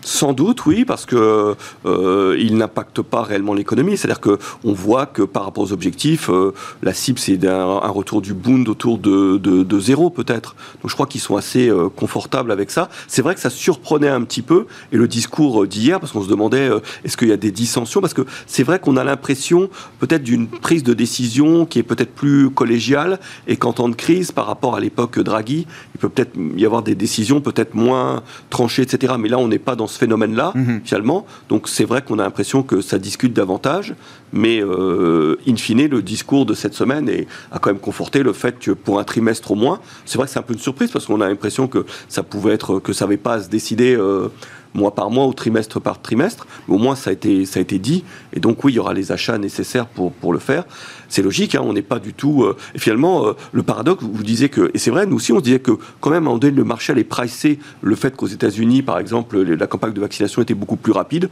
Sans doute, oui, parce que euh, il n'impacte pas réellement l'économie. C'est-à-dire que on voit que par rapport aux objectifs, euh, la cible c'est un, retour du Bund autour de, zéro peut-être. Donc je crois qu'ils sont assez euh, confortables avec ça. C'est vrai que ça surprenait un petit peu et le discours d'hier, parce qu'on se demandait est-ce qu'il y a des dissensions, parce que c'est vrai qu'on a l'impression peut-être d'une prise de décision qui est peut-être plus collégiale et qu'en temps de crise, par rapport à l'époque Draghi, il peut peut-être y avoir des décisions peut-être moins tranchées, etc. Mais là, on n'est pas dans ce phénomène-là, mhm. finalement. Donc c'est vrai qu'on a l'impression que ça discute davantage, mais euh, in fine, le discours de cette semaine est, a quand même conforté le fait que pour un trimestre au moins, c'est vrai que c'est un peu une surprise parce qu'on a l'impression que ça pouvait être, que ça n'avait pas à se décider. Euh, mois par mois ou trimestre par trimestre. Mais au moins, ça a, été, ça a été dit. Et donc, oui, il y aura les achats nécessaires pour, pour le faire. C'est logique, hein, on n'est pas du tout. Euh, et finalement, euh, le paradoxe, vous disiez que, et c'est vrai, nous aussi, on disait que quand même, à un moment donné, le marché allait pricer le fait qu'aux États-Unis, par exemple, la campagne de vaccination était beaucoup plus rapide.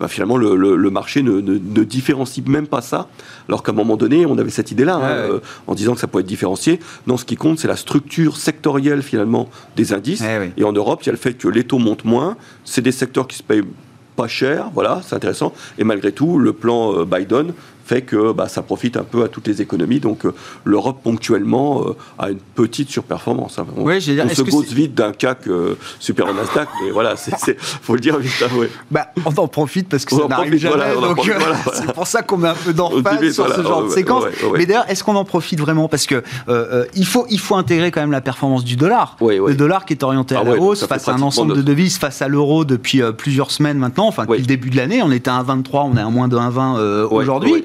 Bah, finalement, le, marché ne, différencie même pas ça, alors qu'à un moment donné, on avait cette idée-là, hein, euh, en disant que ça pouvait être différencié. Non, ce qui compte, c'est la structure sectorielle, finalement, des indices. Eh et en Europe, il y a le fait que les taux montent moins. C'est des secteurs qui se payent pas cher, voilà, c'est intéressant. Et malgré tout, le plan Biden fait que bah, ça profite un peu à toutes les économies. Donc euh, l'Europe ponctuellement euh, a une petite surperformance. Hein. On,
ouais, dire,
on se pose vite d'un CAC euh, super au Nasdaq, mais voilà, il faut le dire vite. Hein,
bah, on en profite parce que ça n'arrive jamais. donc c'est pour ça qu'on met un peu d'emphase sur ce genre de séquence. mais d'ailleurs, est-ce qu'on en profite vraiment? Parce que il faut il faut intégrer quand même la performance du dollar. Le dollar qui est orienté à ah la hausse face à un ensemble de devises, face à l'euro depuis plusieurs semaines maintenant. Enfin, depuis le début de l'année, on était à 1,23, on est à moins de 1,20 aujourd'hui.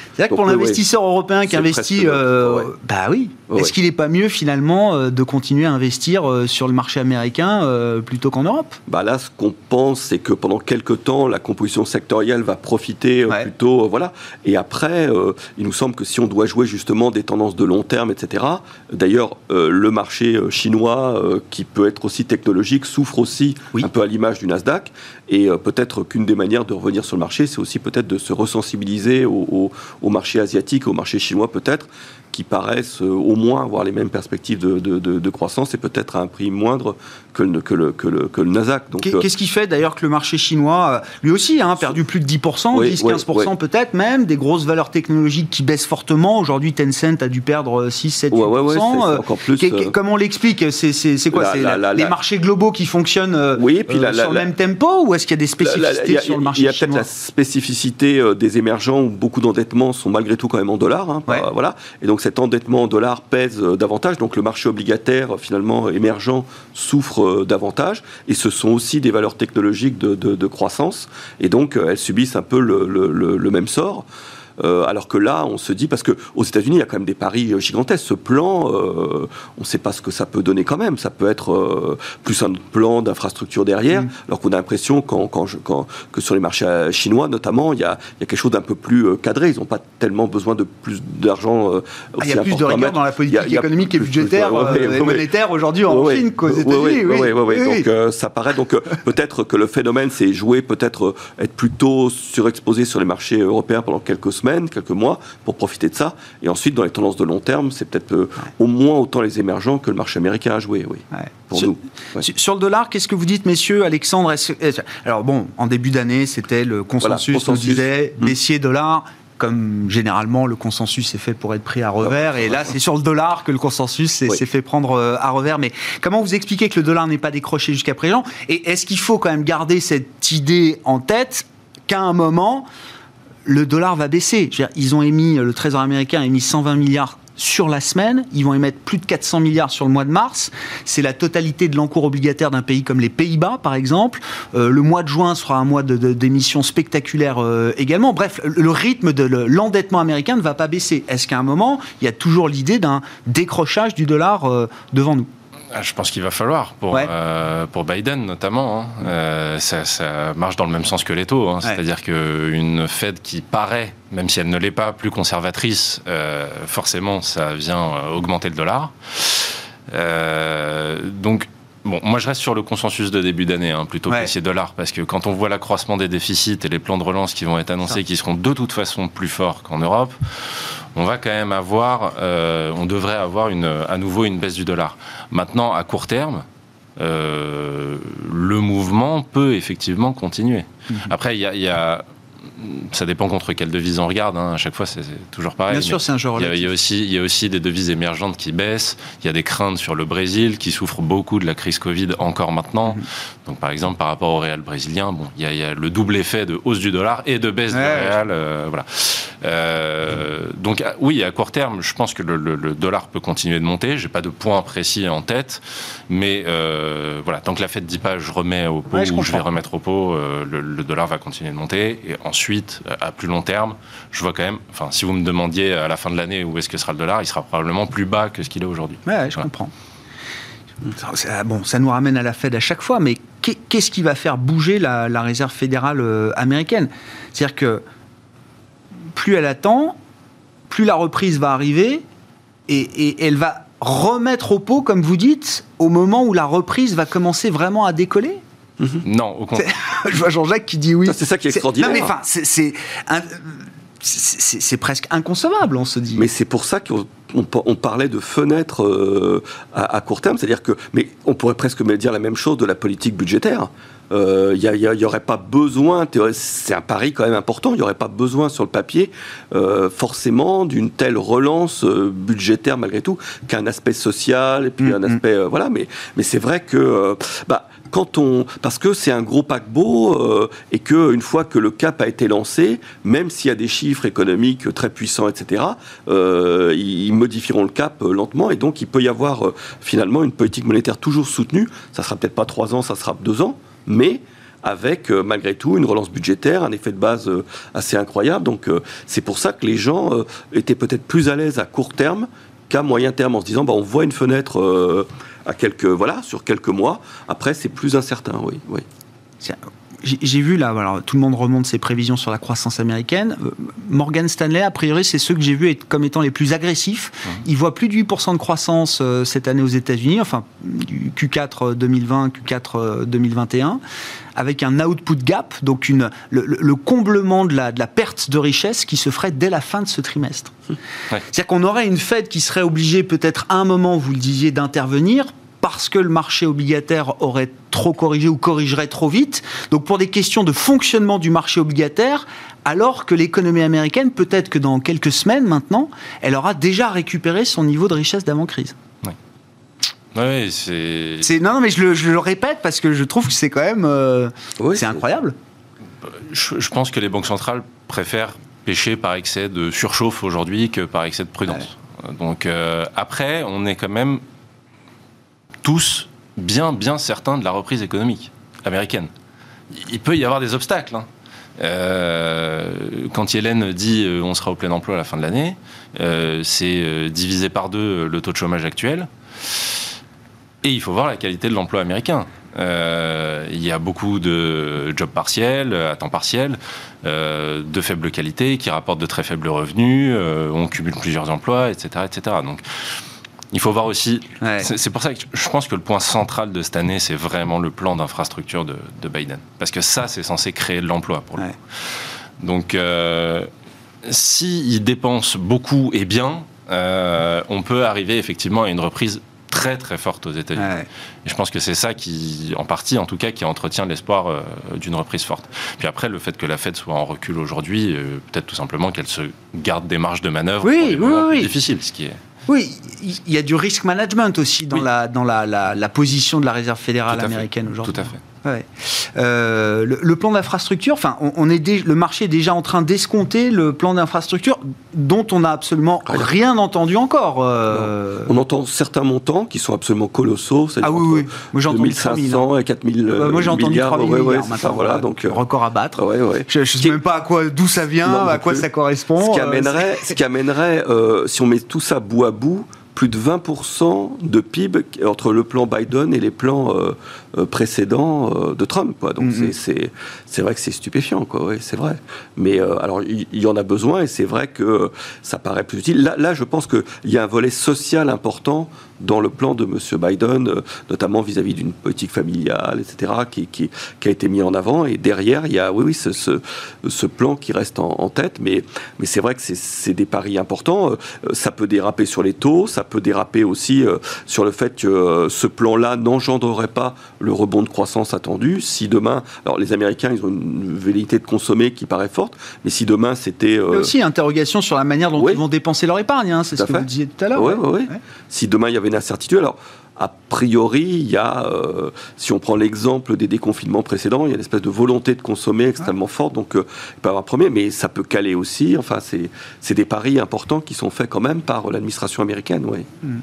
C'est vrai que pour l'investisseur européen qui investit, euh, bah oui, est-ce qu'il n'est pas mieux finalement euh, de continuer à investir euh, sur le marché américain plutôt qu'en Europe?
Bah Là, ce qu'on pense, c'est que pendant quelques temps, la composition sectorielle va profiter plutôt. voilà. Et après, il nous semble que si on doit jouer justement des tendances de long terme, etc., d'ailleurs, le marché chinois, qui peut être aussi technologique, souffre aussi un peu à l'image du Nasdaq. Et peut-être qu'une des manières de revenir sur le marché, c'est aussi peut-être de se ressensibiliser au, au marché asiatique, au marché chinois peut-être, qui paraissent euh, au moins avoir les mêmes perspectives de, de, croissance et peut-être à un prix moindre que le, que le, que le, que le Nasdaq.
Euh, qu'est-ce qui fait d'ailleurs que le marché chinois, euh, lui aussi, a hein, perdu plus de 10%, 10-15% peut-être même, des grosses valeurs technologiques qui baissent fortement. Aujourd'hui, Tencent a dû perdre 6-7%. encore plus. Comment on l'explique? C'est quoi? C'est les marchés globaux qui fonctionnent oui, puis sur le même tempo ou est-ce qu'il y a des spécificités sur le marché
chinois Il y a peut-être la spécificité des émergents où beaucoup d'endettements sont malgré tout quand même en dollars. Hein, voilà. Et donc cet endettement en dollars pèse euh, davantage, donc le marché obligataire finalement émergent souffre euh, davantage, et ce sont aussi des valeurs technologiques de, croissance, et donc euh, elles subissent un peu le même sort. Euh, alors que là, on se dit, parce qu'aux États-Unis, il y a quand même des paris gigantesques. Ce plan, euh, on ne sait pas ce que ça peut donner quand même. Ça peut être euh, plus un plan d'infrastructure derrière, mm. alors qu'on a l'impression que sur les marchés chinois, notamment, il y a, quelque chose d'un peu plus cadré. Ils n'ont pas tellement besoin de plus d'argent.
Ah, il y a plus de rigueur dans la politique économique et budgétaire et monétaire aujourd'hui en Chine qu'aux États-Unis.
Oui, oui, donc ça paraît donc peut-être que le phénomène s'est joué peut-être être plutôt surexposé sur les marchés européens pendant quelques semaines quelques mois, pour profiter de ça. Et ensuite, dans les tendances de long terme, c'est peut-être euh, au moins autant les émergents que le marché américain a joué, oui, pour
sur,
nous.
Sur le dollar, qu'est-ce que vous dites, messieurs Alexandre Alors bon, en début d'année, c'était le consensus, on disait mmh. baissier dollar comme généralement le consensus est fait pour être pris à revers. Et là, c'est sur le dollar que le consensus s'est fait prendre euh, à revers. Mais comment vous expliquez que le dollar n'est pas décroché jusqu'à présent? Et est-ce qu'il faut quand même garder cette idée en tête qu'à un moment, le dollar va baisser. ils ont émis, le Trésor américain a émis 120 milliards sur la semaine, ils vont émettre plus de 400 milliards sur le mois de mars. C'est la totalité de l'encours obligataire d'un pays comme les Pays-Bas, par exemple. Euh, le mois de juin sera un mois d'émissions de, spectaculaires euh, également. Bref, le rythme de l'endettement américain ne va pas baisser. Est-ce qu'à un moment, il y a toujours l'idée d'un décrochage du dollar euh, devant nous?
Ah, je pense qu'il va falloir pour, euh, pour Biden notamment. Hein. Euh, ça, marche dans le même sens que les taux. Hein. C'est-à-dire qu'une Fed qui paraît, même si elle ne l'est pas, plus conservatrice, euh, forcément ça vient augmenter le dollar. donc Bon, moi je reste sur le consensus de début d'année, hein, plutôt que ces dollars, parce que quand on voit l'accroissement des déficits et les plans de relance qui vont être annoncés, qui seront de toute façon plus forts qu'en Europe, on va quand même avoir, euh, on devrait avoir une, à nouveau une baisse du dollar. Maintenant, à court terme, euh, le mouvement peut effectivement continuer. Mhm. Après, il y a ça dépend contre quelle devise on regarde. Hein. À chaque fois, c'est toujours pareil.
Bien sûr, c'est un genre.
Il y, a, aussi, il y a aussi des devises émergentes qui baissent. Il y a des craintes sur le Brésil qui souffre beaucoup de la crise Covid encore maintenant. Mhm. Donc, par exemple, par rapport au réal brésilien, bon, il y, a, le double effet de hausse du dollar et de baisse du réal. Euh, voilà. Euh, donc, oui, à court terme, je pense que le, dollar peut continuer de monter. J'ai pas de point précis en tête, mais euh, voilà, tant que la Fed dit pas, je remets au pot ou je vais remettre au pot, le, le dollar va continuer de monter. Et ensuite à plus long terme, je vois quand même, enfin, si vous me demandiez à la fin de l'année où est-ce que sera le dollar, il sera probablement plus bas que ce qu'il est aujourd'hui.
Ouais, je comprends. bon, ça nous ramène à la Fed à chaque fois, mais qu'est-ce qui va faire bouger la, réserve fédérale euh, américaine? C'est-à-dire que plus elle attend, plus la reprise va arriver et, elle va remettre au pot, comme vous dites, au moment où la reprise va commencer vraiment à décoller?
Mhm. Non, au contraire.
Je vois Jean-Jacques qui dit oui.
C'est ça qui est extraordinaire.
Non, mais enfin, c'est c'est presque inconcevable, on se dit.
Mais c'est pour ça qu'on on, parlait de fenêtre euh, à, court terme, c'est-à-dire que, mais on pourrait presque dire la même chose de la politique budgétaire. Il euh, n'y aurait pas besoin, c'est un pari quand même important, il n'y aurait pas besoin sur le papier euh, forcément d'une telle relance budgétaire malgré tout qu'un aspect social et puis mm, un mm. aspect voilà. Mais mais c'est vrai que bah, parce que c'est un gros paquebot euh, et que une fois que le cap a été lancé, même s'il y a des chiffres économiques très puissants, etc., euh, ils modifieront le cap euh, lentement et donc il peut y avoir finalement une politique monétaire toujours soutenue. Ça sera peut-être pas trois ans, ça sera deux ans, mais avec malgré tout une relance budgétaire, un effet de base assez incroyable. Donc c'est pour ça que les gens étaient peut-être plus à l'aise à court terme qu'à moyen terme en se disant bah, on voit une fenêtre à quelques, voilà, sur quelques mois. Après, c'est plus incertain, oui. oui.
J'ai vu là, alors, tout le monde remonte ses prévisions sur la croissance américaine. Euh, Morgan Stanley, a priori, c'est ceux que j'ai vus comme étant les plus agressifs. Il voit plus de 8% de croissance euh, cette année aux États-Unis, enfin du Q4 2020, Q4 2021 avec un output gap, donc une, le, comblement de la, de la, perte de richesse qui se ferait dès la fin de ce trimestre. C'est-à-dire qu'on aurait une Fed qui serait obligée peut-être à un moment, vous le disiez, d'intervenir parce que le marché obligataire aurait trop corrigé ou corrigerait trop vite. Donc pour des questions de fonctionnement du marché obligataire, alors que l'économie américaine, peut-être que dans quelques semaines maintenant, elle aura déjà récupéré son niveau de richesse d'avant-crise.
Oui, c'est.
Non, mais je le, répète parce que je trouve que c'est quand même. Euh, c'est incroyable.
Je, pense que les banques centrales préfèrent pêcher par excès de surchauffe aujourd'hui que par excès de prudence. Donc euh, après, on est quand même tous bien, bien certains de la reprise économique américaine. Il peut y avoir des obstacles. Hein. Euh, quand Yellen dit on sera au plein emploi à la fin de l'année, c'est divisé par deux le taux de chômage actuel. Et il faut voir la qualité de l'emploi américain. Euh, il y a beaucoup de jobs partiels, à temps partiel, euh, de faible qualité, qui rapportent de très faibles revenus, euh, on cumule plusieurs emplois, etc. etc. Donc, il faut voir aussi. C'est pour ça que je pense que le point central de cette année, c'est vraiment le plan d'infrastructure de, Biden. Parce que ça, c'est censé créer de l'emploi pour lui. Donc, s'il dépense beaucoup et bien, on peut arriver effectivement à une reprise très très forte aux États-Unis. Et je pense que c'est ça qui, en partie en tout cas, qui entretient l'espoir euh, d'une reprise forte. Puis après, le fait que la Fed soit en recul aujourd'hui, euh, peut-être tout simplement qu'elle se garde des marges de manœuvre
oui, pour oui, oui.
difficiles, ce qui est.
Oui, il y a du risk management aussi dans, la, dans la, la, position de la Réserve fédérale américaine aujourd'hui.
Tout à fait.
Ouais. Euh, le, plan d'infrastructure, enfin, on, est le marché est déjà en train d'escompter le plan d'infrastructure dont on n'a absolument rien entendu encore.
Euh. On entend certains montants qui sont absolument colossaux.
Ah oui, oui.
Moi j'ai entendu 2500 et 4000 bah, Moi j'ai entendu 3
000 milliards maintenant. Voilà, donc, euh, record à battre. je ne sais même pas à quoi, d'où ça vient, à quoi ça correspond.
Ce qui amènerait, ce qui amènerait si on met tout ça bout à bout, plus de 20% de PIB entre le plan Biden et les plans euh, euh, précédents euh, de Trump. Quoi. Donc mm-hmm. c'est vrai que c'est stupéfiant, quoi. Oui, c'est vrai. Mais alors il y, en a besoin et c'est vrai que ça paraît plus utile. Là, là je pense qu'il y a un volet social important dans le plan de M. Biden, euh, notamment vis-à-vis d'une politique familiale, etc., qui, qui, qui, a été mis en avant. Et derrière, il y a, oui, oui, ce, ce, ce plan qui reste en, tête. Mais, mais c'est vrai que c'est des paris importants. Euh, ça peut déraper sur les taux, ça peut déraper aussi euh, sur le fait que ce plan-là n'engendrerait pas le rebond de croissance attendu. Si demain, alors les Américains, ils ont une velléité de consommer qui paraît forte, mais si demain c'était...
Il y a aussi interrogation sur la manière dont ils vont dépenser leur épargne, hein, c'est ce que vous disiez tout à l'heure.
Oui, oui, oui. Si demain il y avait incertitude. Alors, a priori, il y a, euh, si on prend l'exemple des déconfinements précédents, il y a une espèce de volonté de consommer extrêmement forte. Donc, euh, il peut y avoir un premier, mais ça peut caler aussi. Enfin, c'est des paris importants qui sont faits quand même par l'administration américaine. Oui.
Hmm.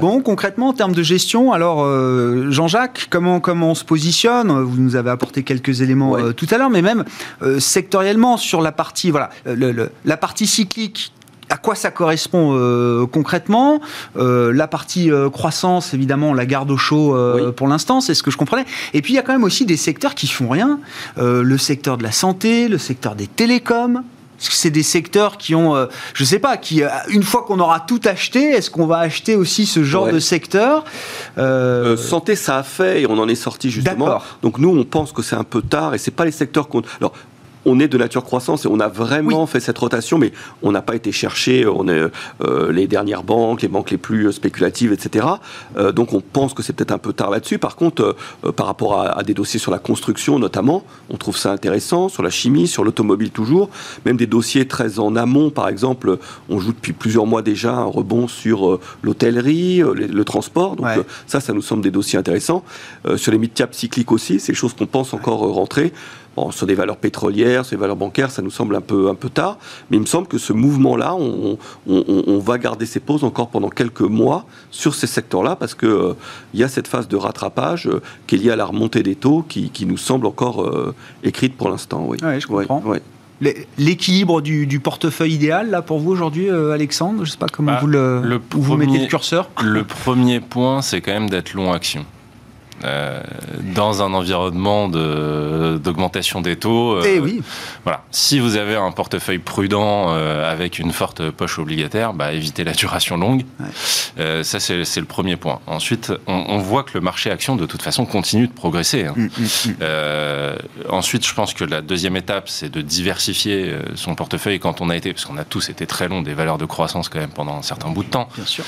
Bon, concrètement, en termes de gestion, alors euh, Jean-Jacques, comment, comment on se positionne? Vous nous avez apporté quelques éléments tout à l'heure, mais même sectoriellement sur la partie, voilà, le, la partie cyclique à quoi ça correspond euh, concrètement? Euh, La partie euh, croissance, évidemment, on la garde au chaud pour l'instant, c'est ce que je comprenais. Et puis il y a quand même aussi des secteurs qui font rien. le secteur de la santé, le secteur des télécoms. C'est des secteurs qui ont, je ne sais pas, qui une fois qu'on aura tout acheté, est-ce qu'on va acheter aussi ce genre de secteur?
Santé, ça a fait et on en est sorti justement. Donc nous, on pense que c'est un peu tard et c'est pas les secteurs qu'on. Alors on est de nature croissance et on a vraiment fait cette rotation, mais on n'a pas été chercher on est, euh, les dernières banques, les banques les plus spéculatives, etc. Euh, donc on pense que c'est peut-être un peu tard là-dessus. Par contre, euh, par rapport à, des dossiers sur la construction notamment, on trouve ça intéressant, sur la chimie, sur l'automobile toujours, même des dossiers très en amont, par exemple, on joue depuis plusieurs mois déjà un rebond sur l'hôtellerie, le, transport. Donc ça, ça nous semble des dossiers intéressants. sur les mid-cap cycliques aussi, c'est des choses qu'on pense encore rentrer sur des valeurs pétrolières, sur des valeurs bancaires, ça nous semble un peu, un peu tard. Mais il me semble que ce mouvement-là, on, va garder ses pauses encore pendant quelques mois sur ces secteurs-là parce qu'il euh, y a cette phase de rattrapage euh, qui est liée à la remontée des taux qui, nous semble encore euh, écrite pour l'instant.
Oui. je comprends. L'équilibre du, portefeuille idéal, là, pour vous aujourd'hui, Alexandre Je ne sais pas comment bah, vous, le, vous mettez le curseur.
Le premier point, c'est quand même d'être long action. Euh, dans un environnement d'augmentation des taux.
Euh, eh oui.
Voilà. Si vous avez un portefeuille prudent euh, avec une forte poche obligataire, bah, évitez la duration longue. ça, c'est le premier point. Ensuite, on, voit que le marché action, de toute façon, continue de progresser. Hein. Mm, mm, mm. ensuite, je pense que la deuxième étape, c'est de diversifier son portefeuille quand on a été, parce qu'on a tous été très long des valeurs de croissance quand même pendant un certain bout de temps.
Bien sûr.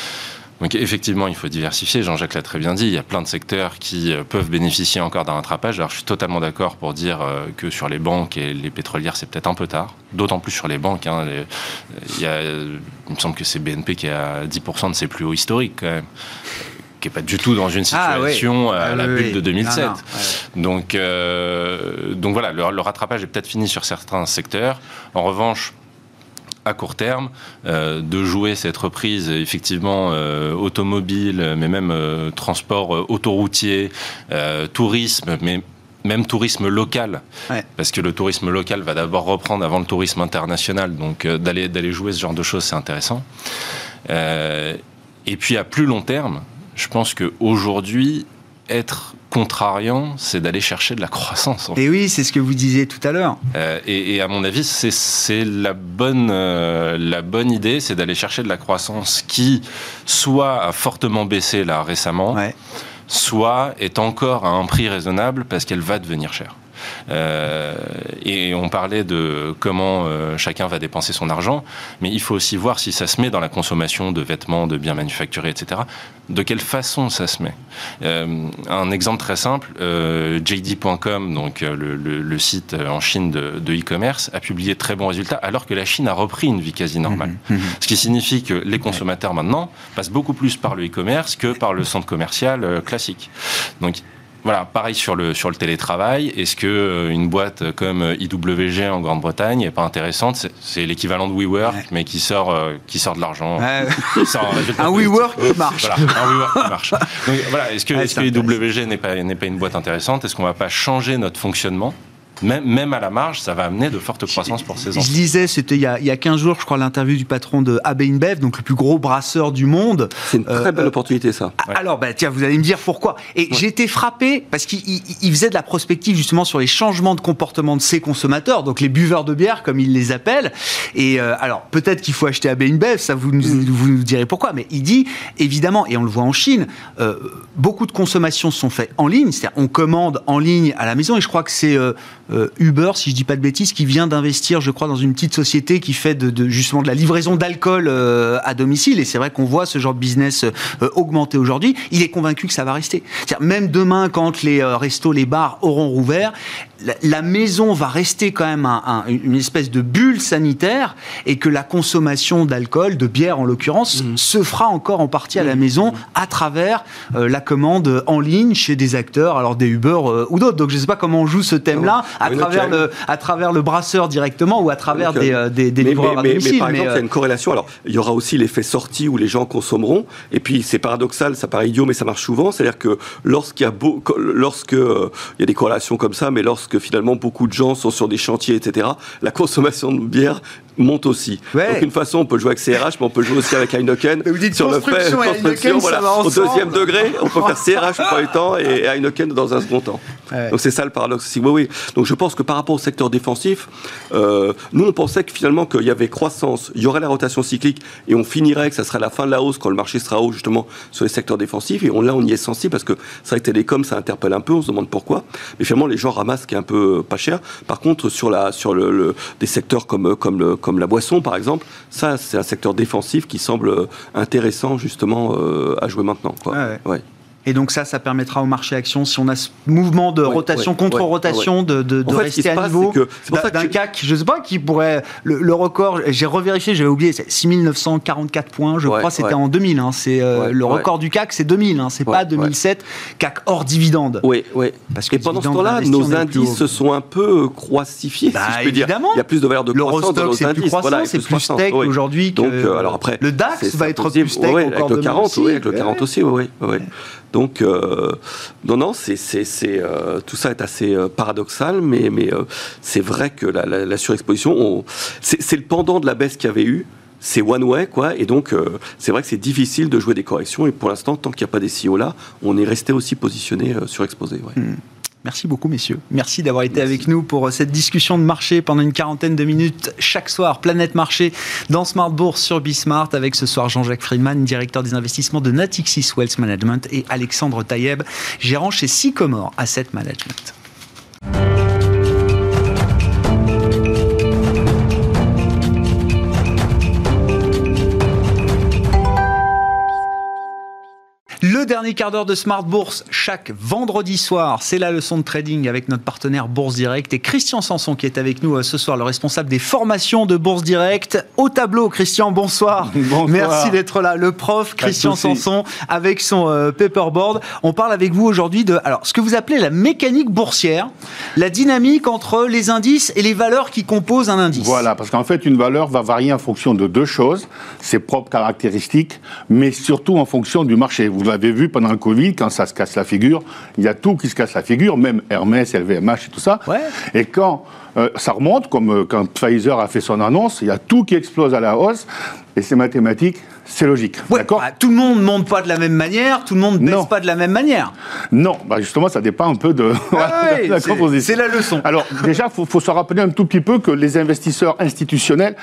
Donc effectivement, il faut diversifier. Jean-Jacques l'a très bien dit. Il y a plein de secteurs qui euh, peuvent bénéficier encore d'un rattrapage. Alors je suis totalement d'accord pour dire euh, que sur les banques et les pétrolières, c'est peut-être un peu tard. D'autant plus sur les banques. Hein. il, me semble que c'est BNP qui a 10% de ses plus hauts historiques quand même qui n'est pas du tout dans une ah situation à ah la bulle de 2007. Donc, euh, donc voilà, le rattrapage est peut-être fini sur certains secteurs. En revanche, à court terme, euh, de jouer cette reprise effectivement euh, automobile, mais même euh, transport autoroutier, tourisme, mais même tourisme local, parce que le tourisme local va d'abord reprendre avant le tourisme international, donc d'aller d'aller jouer ce genre de choses, c'est intéressant. et puis à plus long terme, je pense qu'aujourd'hui, être contrariant, c'est d'aller chercher de la croissance.
Et oui, c'est ce que vous disiez tout à l'heure.
Euh, et, à mon avis, c'est la bonne euh, la bonne idée, c'est d'aller chercher de la croissance qui soit a fortement baissé là récemment, soit est encore à un prix raisonnable parce qu'elle va devenir chère. Euh, et on parlait de comment euh, chacun va dépenser son argent, mais il faut aussi voir si ça se met dans la consommation de vêtements, de biens manufacturés, etc. De quelle façon ça se met euh, Un exemple très simple, JD.com, donc le, site en Chine de e-commerce, a publié très bons résultats alors que la Chine a repris une vie quasi normale. Mmh, mmh. Ce qui signifie que les consommateurs maintenant passent beaucoup plus par le e-commerce que par le centre commercial classique. Donc voilà, pareil sur le, sur le télétravail. Est-ce que euh, une boîte comme IWG en Grande-Bretagne n'est pas intéressante? C'est l'équivalent de WeWork, mais qui sort, euh, qui sort de l'argent.
un WeWork qui marche.
Voilà, un WeWork qui marche. Donc, voilà, est-ce que, est que IWG n'est pas, pas une boîte intéressante? Est-ce qu'on ne va pas changer notre fonctionnement? Même, à la marge, ça va amener de fortes croissances pour ces entreprises.
Je lisais, c'était il, il, y a 15 jours, je crois, l'interview du patron de AB InBev, donc le plus gros brasseur du monde.
C'est une très belle euh, opportunité, ça.
Alors, bah, tiens, vous allez me dire pourquoi. Et j'ai été frappé parce qu'il faisait de la prospective justement sur les changements de comportement de ses consommateurs, donc les buveurs de bière, comme il les appelle. Et euh, alors, peut-être qu'il faut acheter AB InBev, ça vous, nous, mm. vous nous direz pourquoi. Mais il dit, évidemment, et on le voit en Chine, euh, beaucoup de consommations sont faites en ligne, c'est-à-dire on commande en ligne à la maison, et je crois que c'est euh, Uber, si je dis pas de bêtises, qui vient d'investir, je crois, dans une petite société qui fait de, justement de la livraison d'alcool euh, à domicile. Et c'est vrai qu'on voit ce genre de business euh, augmenter aujourd'hui. Il est convaincu que ça va rester. Même demain, quand les restos, les bars auront rouvert, la, maison va rester quand même une espèce de bulle sanitaire et que la consommation d'alcool, de bière en l'occurrence, mmh. se fera encore en partie à la mmh. maison à travers la commande en ligne chez des acteurs, alors des Uber ou d'autres. Donc je ne sais pas comment on joue ce thème-là à, travers le, à travers le brasseur directement ou à travers des, euh, des, des livreurs
mais, mais, par exemple, il y a une corrélation. Alors, il y aura aussi l'effet sortie où les gens consommeront. Et puis, c'est paradoxal, ça paraît idiot, mais ça marche souvent. C'est-à-dire que lorsqu'il y a beau, lorsque euh, il y a des corrélations comme ça, mais lorsque lorsque finalement beaucoup de gens sont sur des chantiers, etc., la consommation de bière monte aussi. Donc une façon, on peut jouer avec CRH, mais on peut jouer aussi avec Heineken.
vous dites sur le fait, construction, voilà,
au deuxième degré, on peut faire CRH au premier temps et Heineken dans un second temps. Donc c'est ça le paradoxe aussi. Oui, oui. Donc je pense que par rapport au secteur défensif, euh, nous on pensait que finalement qu'il y avait croissance, il y aurait la rotation cyclique et on finirait que ça serait la fin de la hausse quand le marché sera haut justement sur les secteurs défensifs. Et on, là on y est sensible parce que c'est vrai que télécom ça interpelle un peu, on se demande pourquoi. Mais finalement les gens ramassent un peu pas cher. Par contre sur la sur le, des secteurs comme comme le comme la boisson, par exemple, ça, c'est un secteur défensif qui semble intéressant, justement, euh, à jouer maintenant. Quoi.
ouais. Et donc ça, ça permettra au marché action, si on a ce mouvement de rotation contre rotation, de, de, de rester à niveau d'un CAC, je sais pas, qui pourrait le, record. J'ai revérifié, j'avais oublié, c'est 6944 points, je crois, c'était en 2000. Hein, c'est euh, le record du CAC, c'est 2000, hein, c'est pas 2007. CAC hors dividende.
Oui, oui. Parce que Et pendant ce temps-là, nos indices se sont un peu euh, croissifiés,
bah, si je peux dire.
Il y a plus de valeur de croissance dans nos indices.
Voilà, c'est plus steak aujourd'hui que. Donc, euh, alors après, le DAX va être plus steak
avec le 40, oui, avec le 40 aussi, oui, oui. Donc, euh, non, non, c'est, euh, tout ça est assez euh, paradoxal, mais, c'est vrai que la, surexposition, c'est, le pendant de la baisse qu'il y avait eu. C'est one way, quoi, et donc c'est vrai que c'est difficile de jouer des corrections. Et pour l'instant, tant qu'il n'y a pas des CEO là, on est resté aussi positionné surexposé. Hmm.
Merci beaucoup, messieurs. Merci d'avoir été avec nous pour euh, cette discussion de marché pendant une quarantaine de minutes chaque soir. Planète Marché dans Smart Bourse sur Bismart avec ce soir Jean-Jacques Friedman, directeur des investissements de Natixis Wealth Management et Alexandre Taïeb, gérant chez Sycomore Asset Management. Le dernier quart d'heure de Smart Bourse chaque vendredi soir, c'est la leçon de trading avec notre partenaire Bourse Direct et Christian Sanson qui est avec nous euh, ce soir, le responsable des formations de Bourse Direct. Au tableau, Christian, bonsoir. bonsoir. Merci d'être là. Le prof Christian Sanson avec son euh, paperboard. On parle avec vous aujourd'hui de alors ce que vous appelez la mécanique boursière, la dynamique entre les indices et les valeurs qui composent un indice.
Voilà, parce qu'en fait une valeur va varier en fonction de deux choses, ses propres caractéristiques, mais surtout en fonction du marché. Vous vous vu pendant le Covid, quand ça se casse la figure, il y a tout qui se casse la figure, même Hermès, LVMH et tout ça. Et quand euh, ça remonte, comme euh, quand Pfizer a fait son annonce, il y a tout qui explose à la hausse, et c'est mathématique, c'est logique. D'accord
bah, Tout le monde ne monte pas de la même manière, tout le monde ne baisse pas de la même manière.
Non, bah justement, ça dépend un peu de,
ah la composition. C'est la leçon.
Alors, déjà, il faut, se rappeler un tout petit peu que les investisseurs institutionnels,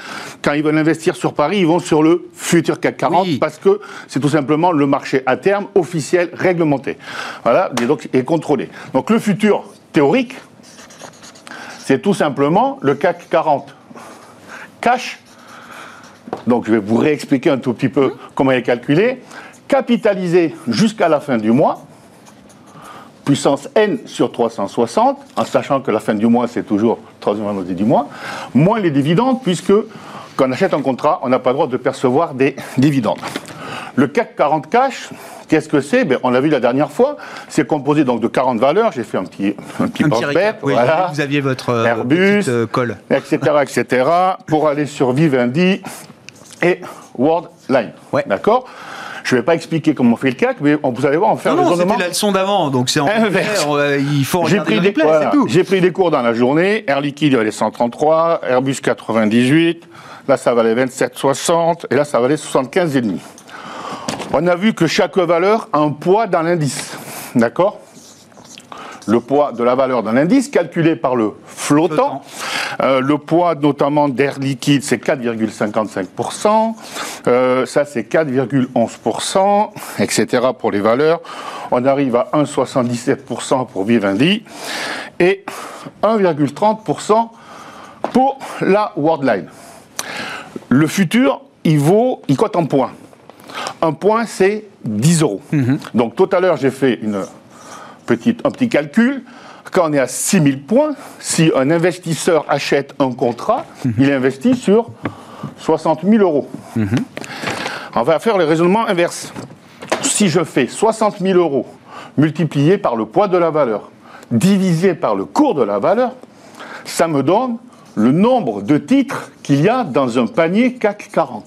quand ils veulent investir sur Paris, ils vont sur le futur CAC 40 parce que c'est tout simplement le marché à terme officiel, réglementé. Voilà, et, donc, et contrôlé. Donc, le futur théorique, c'est tout simplement le CAC 40 cash donc je vais vous réexpliquer un tout petit peu comment il est calculé. Capitalisé jusqu'à la fin du mois, puissance n sur 360, en sachant que la fin du mois, c'est toujours troisième vendredi du mois, moins les dividendes, puisque quand on achète un contrat, on n'a pas le droit de percevoir des dividendes. Le CAC 40 cash, qu'est-ce que c'est? Ben, On l'a vu la dernière fois, c'est composé donc de 40 valeurs, j'ai fait un petit, un petit,
voilà. Vous aviez votre
euh, Airbus, euh, call. Etc., etc., pour aller sur Vivendi, et Worldline. Ouais. D'accord? Je ne vais pas expliquer comment on fait le CAC, mais vous allez voir, on fait
un non, c'était la leçon d'avant, donc c'est en inverse. Il faut regarder
J'ai pris, des, J'ai pris des cours dans la journée. Air Liquide valait 133, Airbus 98, là ça valait 27,60, et là ça valait 75,5. On a vu que chaque valeur a un poids dans l'indice. D'accord? Le poids de la valeur d'un indice calculé par le flottant. Euh, le poids notamment d'air liquide, c'est 4,55%. Euh, ça, c'est 4,11%, etc. pour les valeurs. On arrive à 1,77% pour Vivendi et 1,30% pour la Worldline. Le futur, il vaut, il cote en points. Un point, c'est 10 euros. Mhm. Donc tout à l'heure, j'ai fait une petit, un petit calcul. Quand on est à 6000 points, si un investisseur achète un contrat, mhm. il investit sur 60 000 euros. Mhm. On va faire le raisonnement inverse. Si je fais 60 000 euros multiplié par le poids de la valeur, divisé par le cours de la valeur, ça me donne le nombre de titres qu'il y a dans un panier CAC 40.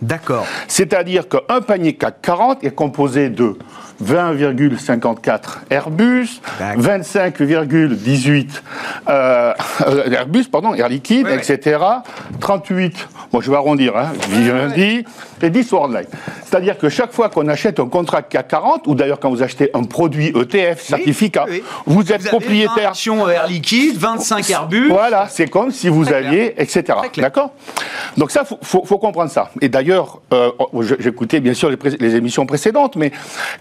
D'accord.
C'est-à-dire qu'un panier CAC 40 est composé de 20,54 Airbus, 25,18 euh, Airbus, pardon, Air Liquide, etc. 38, bon je vais arrondir, hein, Vivendi, et 10 Worldline. C'est-à-dire que chaque fois qu'on achète un contrat CAC 40, ou d'ailleurs quand vous achetez un produit ETF, certificat, vous êtes propriétaire.
Action Air Liquide, 25 Airbus.
Voilà, c'est comme si vous aviez, etc. D'accord? Donc ça, il faut, faut, comprendre ça. Et d'ailleurs, euh, j'écoutais bien sûr les, les, émissions précédentes, mais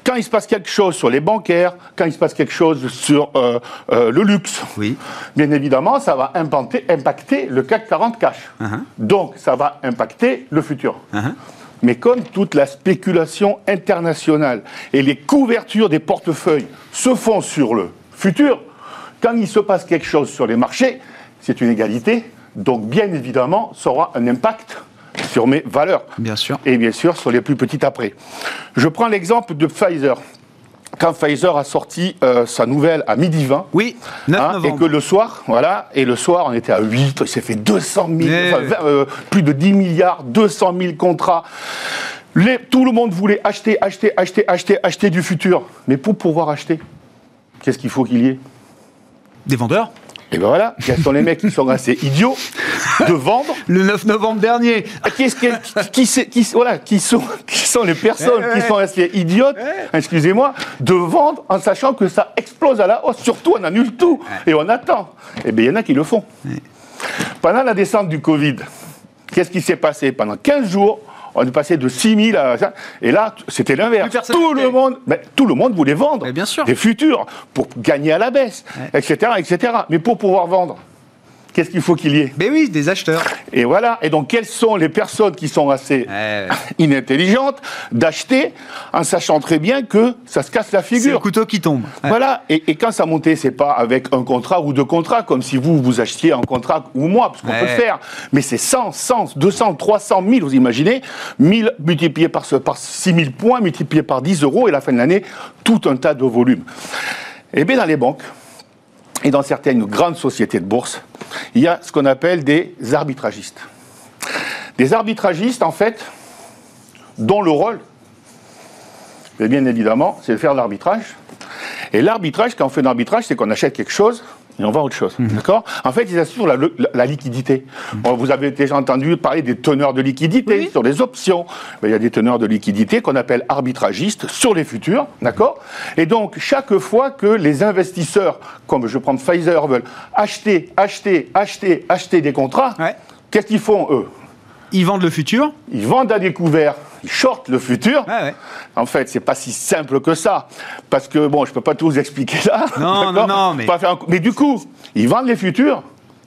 quand il se passe quelque chose sur les bancaires, quand il se passe quelque chose sur euh, euh, le luxe,
oui.
bien évidemment, ça va impacter, impacter le CAC 40 cash.
Uh-huh.
Donc, ça va impacter le futur.
Uh-huh.
Mais comme toute la spéculation internationale et les couvertures des portefeuilles se font sur le futur, quand il se passe quelque chose sur les marchés, c'est une égalité. Donc, bien évidemment, ça aura un impact sur mes valeurs.
Bien sûr.
Et bien sûr, sur les plus petites après. Je prends l'exemple de Pfizer quand Pfizer a sorti euh, sa nouvelle à midi 20.
Oui, 9
hein, Et que le soir, voilà, et le soir, on était à 8, il s'est fait 200 000, enfin, euh, plus de 10 milliards, 200 000 contrats. Les, tout le monde voulait acheter, acheter, acheter, acheter, acheter du futur. Mais pour pouvoir acheter, qu'est-ce qu'il faut qu'il y ait?
Des vendeurs?
Et ben voilà, quels sont les mecs qui sont assez idiots de vendre
Le 9 novembre dernier.
Qui, qui, qui, qui voilà, qui, sont, qui sont les personnes qui sont assez idiotes, excusez-moi, de vendre en sachant que ça explose à la hausse. Surtout, on annule tout et on attend. Et bien, il y en a qui le font. Pendant la descente du Covid, qu'est-ce qui s'est passé? Pendant 15 jours, on est passé de 6 000 à... Et là, c'était l'inverse. Tout le, monde, ben, tout le monde voulait vendre
bien sûr.
des futurs pour gagner à la baisse,
ouais.
etc., etc. Mais pour pouvoir vendre, qu'est-ce qu'il faut qu'il y ait
Ben oui, des acheteurs.
Et voilà. Et donc, quelles sont les personnes qui sont assez
ouais.
inintelligentes d'acheter en sachant très bien que ça se casse la figure
C'est le couteau qui tombe.
Ouais. Voilà. Et, et, quand ça montait, c'est pas avec un contrat ou deux contrats, comme si vous, vous achetiez un contrat ou moi, parce qu'on peut le faire. Mais c'est 100, 100, 200, 300 000, vous imaginez 1000 multipliés par, par 6 000 points, multipliés par 10 euros, et à la fin de l'année, tout un tas de volume. Et bien, dans les banques, et dans certaines grandes sociétés de bourse, il y a ce qu'on appelle des arbitragistes. Des arbitragistes, en fait, dont le rôle, bien évidemment, c'est de faire de l'arbitrage. Et l'arbitrage, quand on fait de l'arbitrage, c'est qu'on achète quelque chose et on vend autre chose. Mmh. D'accord? En fait, ils assurent la, la, la liquidité. Mmh. Bon, vous avez déjà entendu parler des teneurs de liquidité oui. sur les options. Ben, il y a des teneurs de liquidité qu'on appelle arbitragistes sur les futurs. D'accord? Et donc, chaque fois que les investisseurs, comme je prends Pfizer, veulent acheter, acheter, acheter, acheter des contrats,
ouais.
qu'est-ce qu'ils font, eux?
Ils vendent le futur
Ils vendent à découvert. Shortent le futur.
Ah ouais.
En fait, c'est pas si simple que ça. Parce que, bon, je peux pas tout vous expliquer là.
Non, non, non. Mais...
Un... mais du coup, ils vendent les futurs.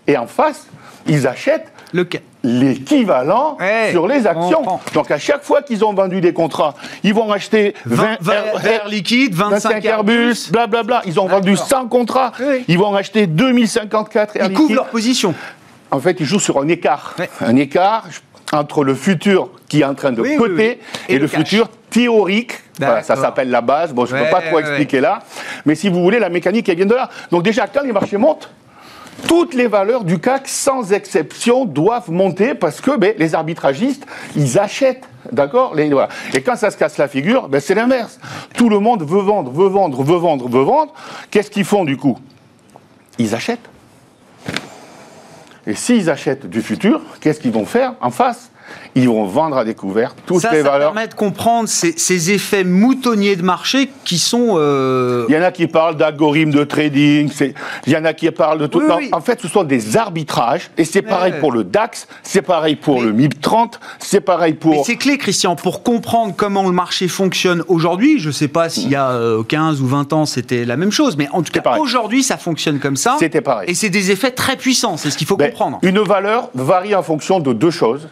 Et en face, ils achètent
le...
l'équivalent sur les actions. Donc à chaque fois qu'ils ont vendu des contrats, ils vont acheter
20, 20 Air, liquide, 25,
25 Airbus, blablabla. Bla, bla. Ils ont vendu 100 contrats.
Oui.
Ils vont acheter 2054 Air
Ils couvrent leur position.
En fait, ils jouent sur un écart.
Ouais.
Un écart entre le futur qui est en train de
oui,
coter
oui, oui.
et, et, le, le futur théorique. Voilà, ça s'appelle la base. Bon, je ne
ouais,
peux pas trop
ouais,
expliquer là. Mais si vous voulez, la mécanique, elle vient de là. Donc déjà, quand les marchés montent, toutes les valeurs du CAC, sans exception, doivent monter parce que ben, les arbitragistes, ils achètent. D'accord? Voilà. Et quand ça se casse la figure, ben, c'est l'inverse. Tout le monde veut vendre, veut vendre, veut vendre, veut vendre. Qu'est-ce qu'ils font du coup? Ils achètent. Et s'ils achètent du futur, qu'est-ce qu'ils vont faire en face? Ils vont vendre à découvert toutes
ça,
les
ça
valeurs.
Ça permet de comprendre ces, ces, effets moutonniers de marché qui sont. Euh...
Il y en a qui parlent d'algorithmes de trading, il y en a qui parlent de tout.
Oui,
non,
oui.
En fait, ce sont des arbitrages, et c'est pareil pour le DAX, c'est pareil pour Mais... le MIB 30, c'est pareil pour.
Mais c'est clé, Christian, pour comprendre comment le marché fonctionne aujourd'hui. Je ne sais pas s'il y a euh, 15 ou 20 ans c'était la même chose, mais en tout cas, aujourd'hui, ça fonctionne comme ça.
C'était pareil.
Et c'est des effets très puissants, c'est ce qu'il faut
ben,
comprendre.
Une valeur varie en fonction de deux choses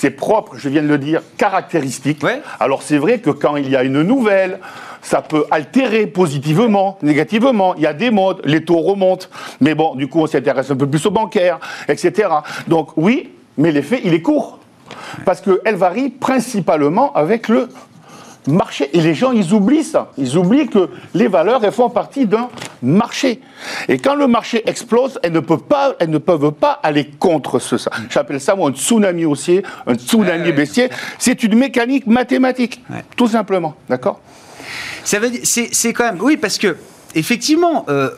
c'est propre, je viens de le dire, caractéristique.
Ouais.
Alors c'est vrai que quand il y a une nouvelle, ça peut altérer positivement, négativement. Il y a des modes, les taux remontent. Mais bon, du coup, on s'intéresse un peu plus aux bancaires, etc. Donc oui, mais l'effet, il est court. Parce qu'elle varie principalement avec le marché. Et les gens, ils oublient ça. Ils oublient que les valeurs, elles font partie d'un marché. Et quand le marché explose, elles ne peuvent pas, elles ne peuvent pas aller contre ce, ça. J'appelle ça, moi, un tsunami haussier, un tsunami baissier. C'est une mécanique mathématique. Tout simplement. D'accord?
Ça veut dire, c'est quand même, oui, parce que, effectivement, euh,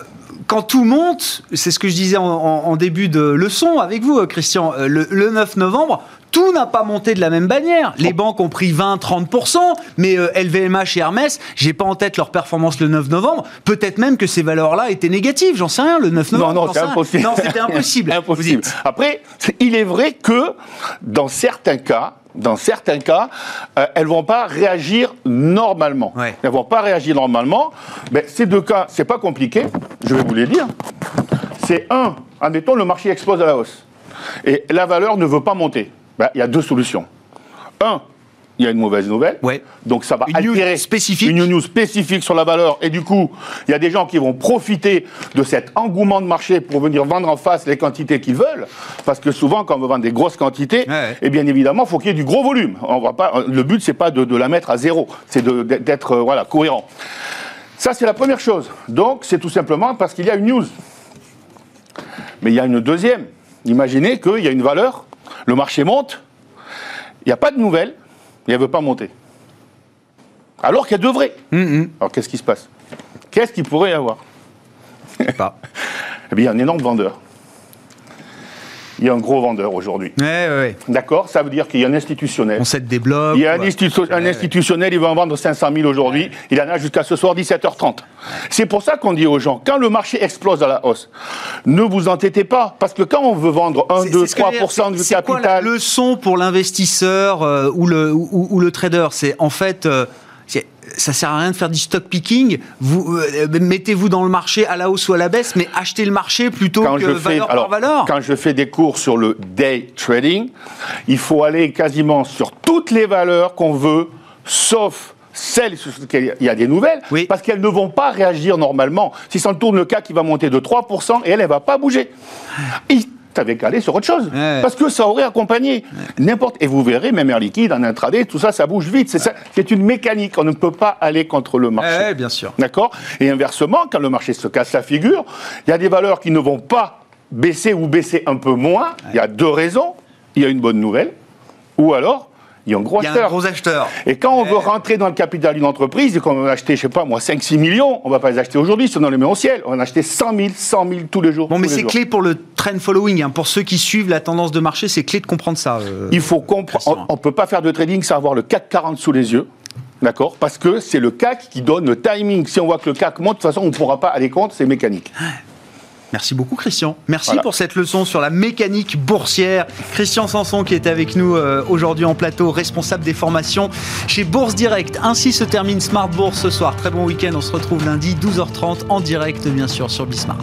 quand tout monte, c'est ce que je disais en, début de leçon avec vous, Christian, euh, le, 9 novembre, tout n'a pas monté de la même bannière. Les banques ont pris 20-30%, mais LVMH et Hermès, j'ai pas en tête leur performance le 9 novembre. Peut-être même que ces valeurs-là étaient négatives, j'en sais rien, le 9 novembre.
Non, non, c'est impossible.
Non, c'était impossible.
impossible. Après, il est vrai que dans certains cas, dans certains cas, elles euh, elles vont pas réagir normalement. Elles Elles vont pas réagir normalement. Mais ces deux cas, c'est pas compliqué. Je vais vous les dire. C'est un, admettons, le marché explose à la hausse et la valeur ne veut pas monter. Ben, il y a deux solutions. Un, il y a une mauvaise nouvelle.
Ouais.
Donc ça va
une altérer spécifique.
une news spécifique sur la valeur. Et du coup, il y a des gens qui vont profiter de cet engouement de marché pour venir vendre en face les quantités qu'ils veulent. Parce que souvent, quand on veut vendre des grosses quantités, et eh bien évidemment, il faut qu'il y ait du gros volume. On va pas, le but, c'est pas de, la mettre à zéro, c'est d'être euh, voilà, cohérent. Ça, c'est la première chose. Donc, c'est tout simplement parce qu'il y a une news. Mais il y a une deuxième. Imaginez qu'il y a une valeur, le marché monte, il n'y a pas de nouvelles, et elle ne veut pas monter. Alors qu'elle devrait. Mm-hmm. Alors qu'est-ce qui se passe? Qu'est-ce qu'il pourrait y avoir?
Pas.
eh bien, il y a un énorme vendeur il y a un gros vendeur aujourd'hui.
Ouais, ouais,
D'accord Ça veut dire qu'il y a un institutionnel.
On s'aide des blocs.
Il y a un, institutionnel, il va en vendre 500 000 aujourd'hui. Il en a jusqu'à ce soir 17h30. C'est pour ça qu'on dit aux gens, quand le marché explose à la hausse, ne vous entêtez pas. Parce que quand on veut vendre 1, 2, 3% du capital. C'est quoi la
leçon pour l'investisseur euh, ou, le, ou, le trader? C'est en fait. Euh, ça sert à rien de faire du stock picking. Vous euh, mettez-vous dans le marché à la hausse ou à la baisse, mais achetez le marché plutôt que valeur par valeur.
Quand je fais des cours sur le day trading, il faut aller quasiment sur toutes les valeurs qu'on veut, sauf celles sur lesquelles il y a des nouvelles, parce qu'elles ne vont pas réagir normalement. Si ça tourne le cas qui va monter de 3%, et elle, elle ne va pas bouger t'avais qu'à aller sur autre chose. Parce que ça aurait accompagné n'importe. Et vous verrez, même Air Liquide, en intraday, tout ça, ça bouge vite. C'est ça, c'est une mécanique. On ne peut pas aller contre le marché.
bien sûr.
D'accord? Et inversement, quand le marché se casse la figure, il y a des valeurs qui ne vont pas baisser ou baisser un peu moins. Il y a deux raisons. Il y a une bonne nouvelle. Ou alors, il y a un gros
acheteur.
Et quand on veut rentrer dans le capital d'une entreprise et qu'on veut acheter, je sais pas moi, 5-6 millions, on va pas les acheter aujourd'hui, sinon on les met au ciel. On va acheter 100 000, 100 000 tous les jours.
Bon, mais c'est clé pour le trend following. Hein. Pour ceux qui suivent la tendance de marché, c'est clé de comprendre ça.
Euh, il faut comprendre. On ne peut pas faire de trading sans avoir le CAC 40 sous les yeux. D'accord? Parce que c'est le CAC qui donne le timing. Si on voit que le CAC monte, de toute façon, on ne pourra pas aller contre, c'est mécanique.
Merci beaucoup Christian. Merci pour cette leçon sur la mécanique boursière. Christian Sanson qui est avec nous euh, aujourd'hui en plateau, responsable des formations chez Bourse Direct. Ainsi se termine Smart Bourse ce soir. Très bon week-end, on se retrouve lundi 12h30 en direct bien sûr sur Bismart.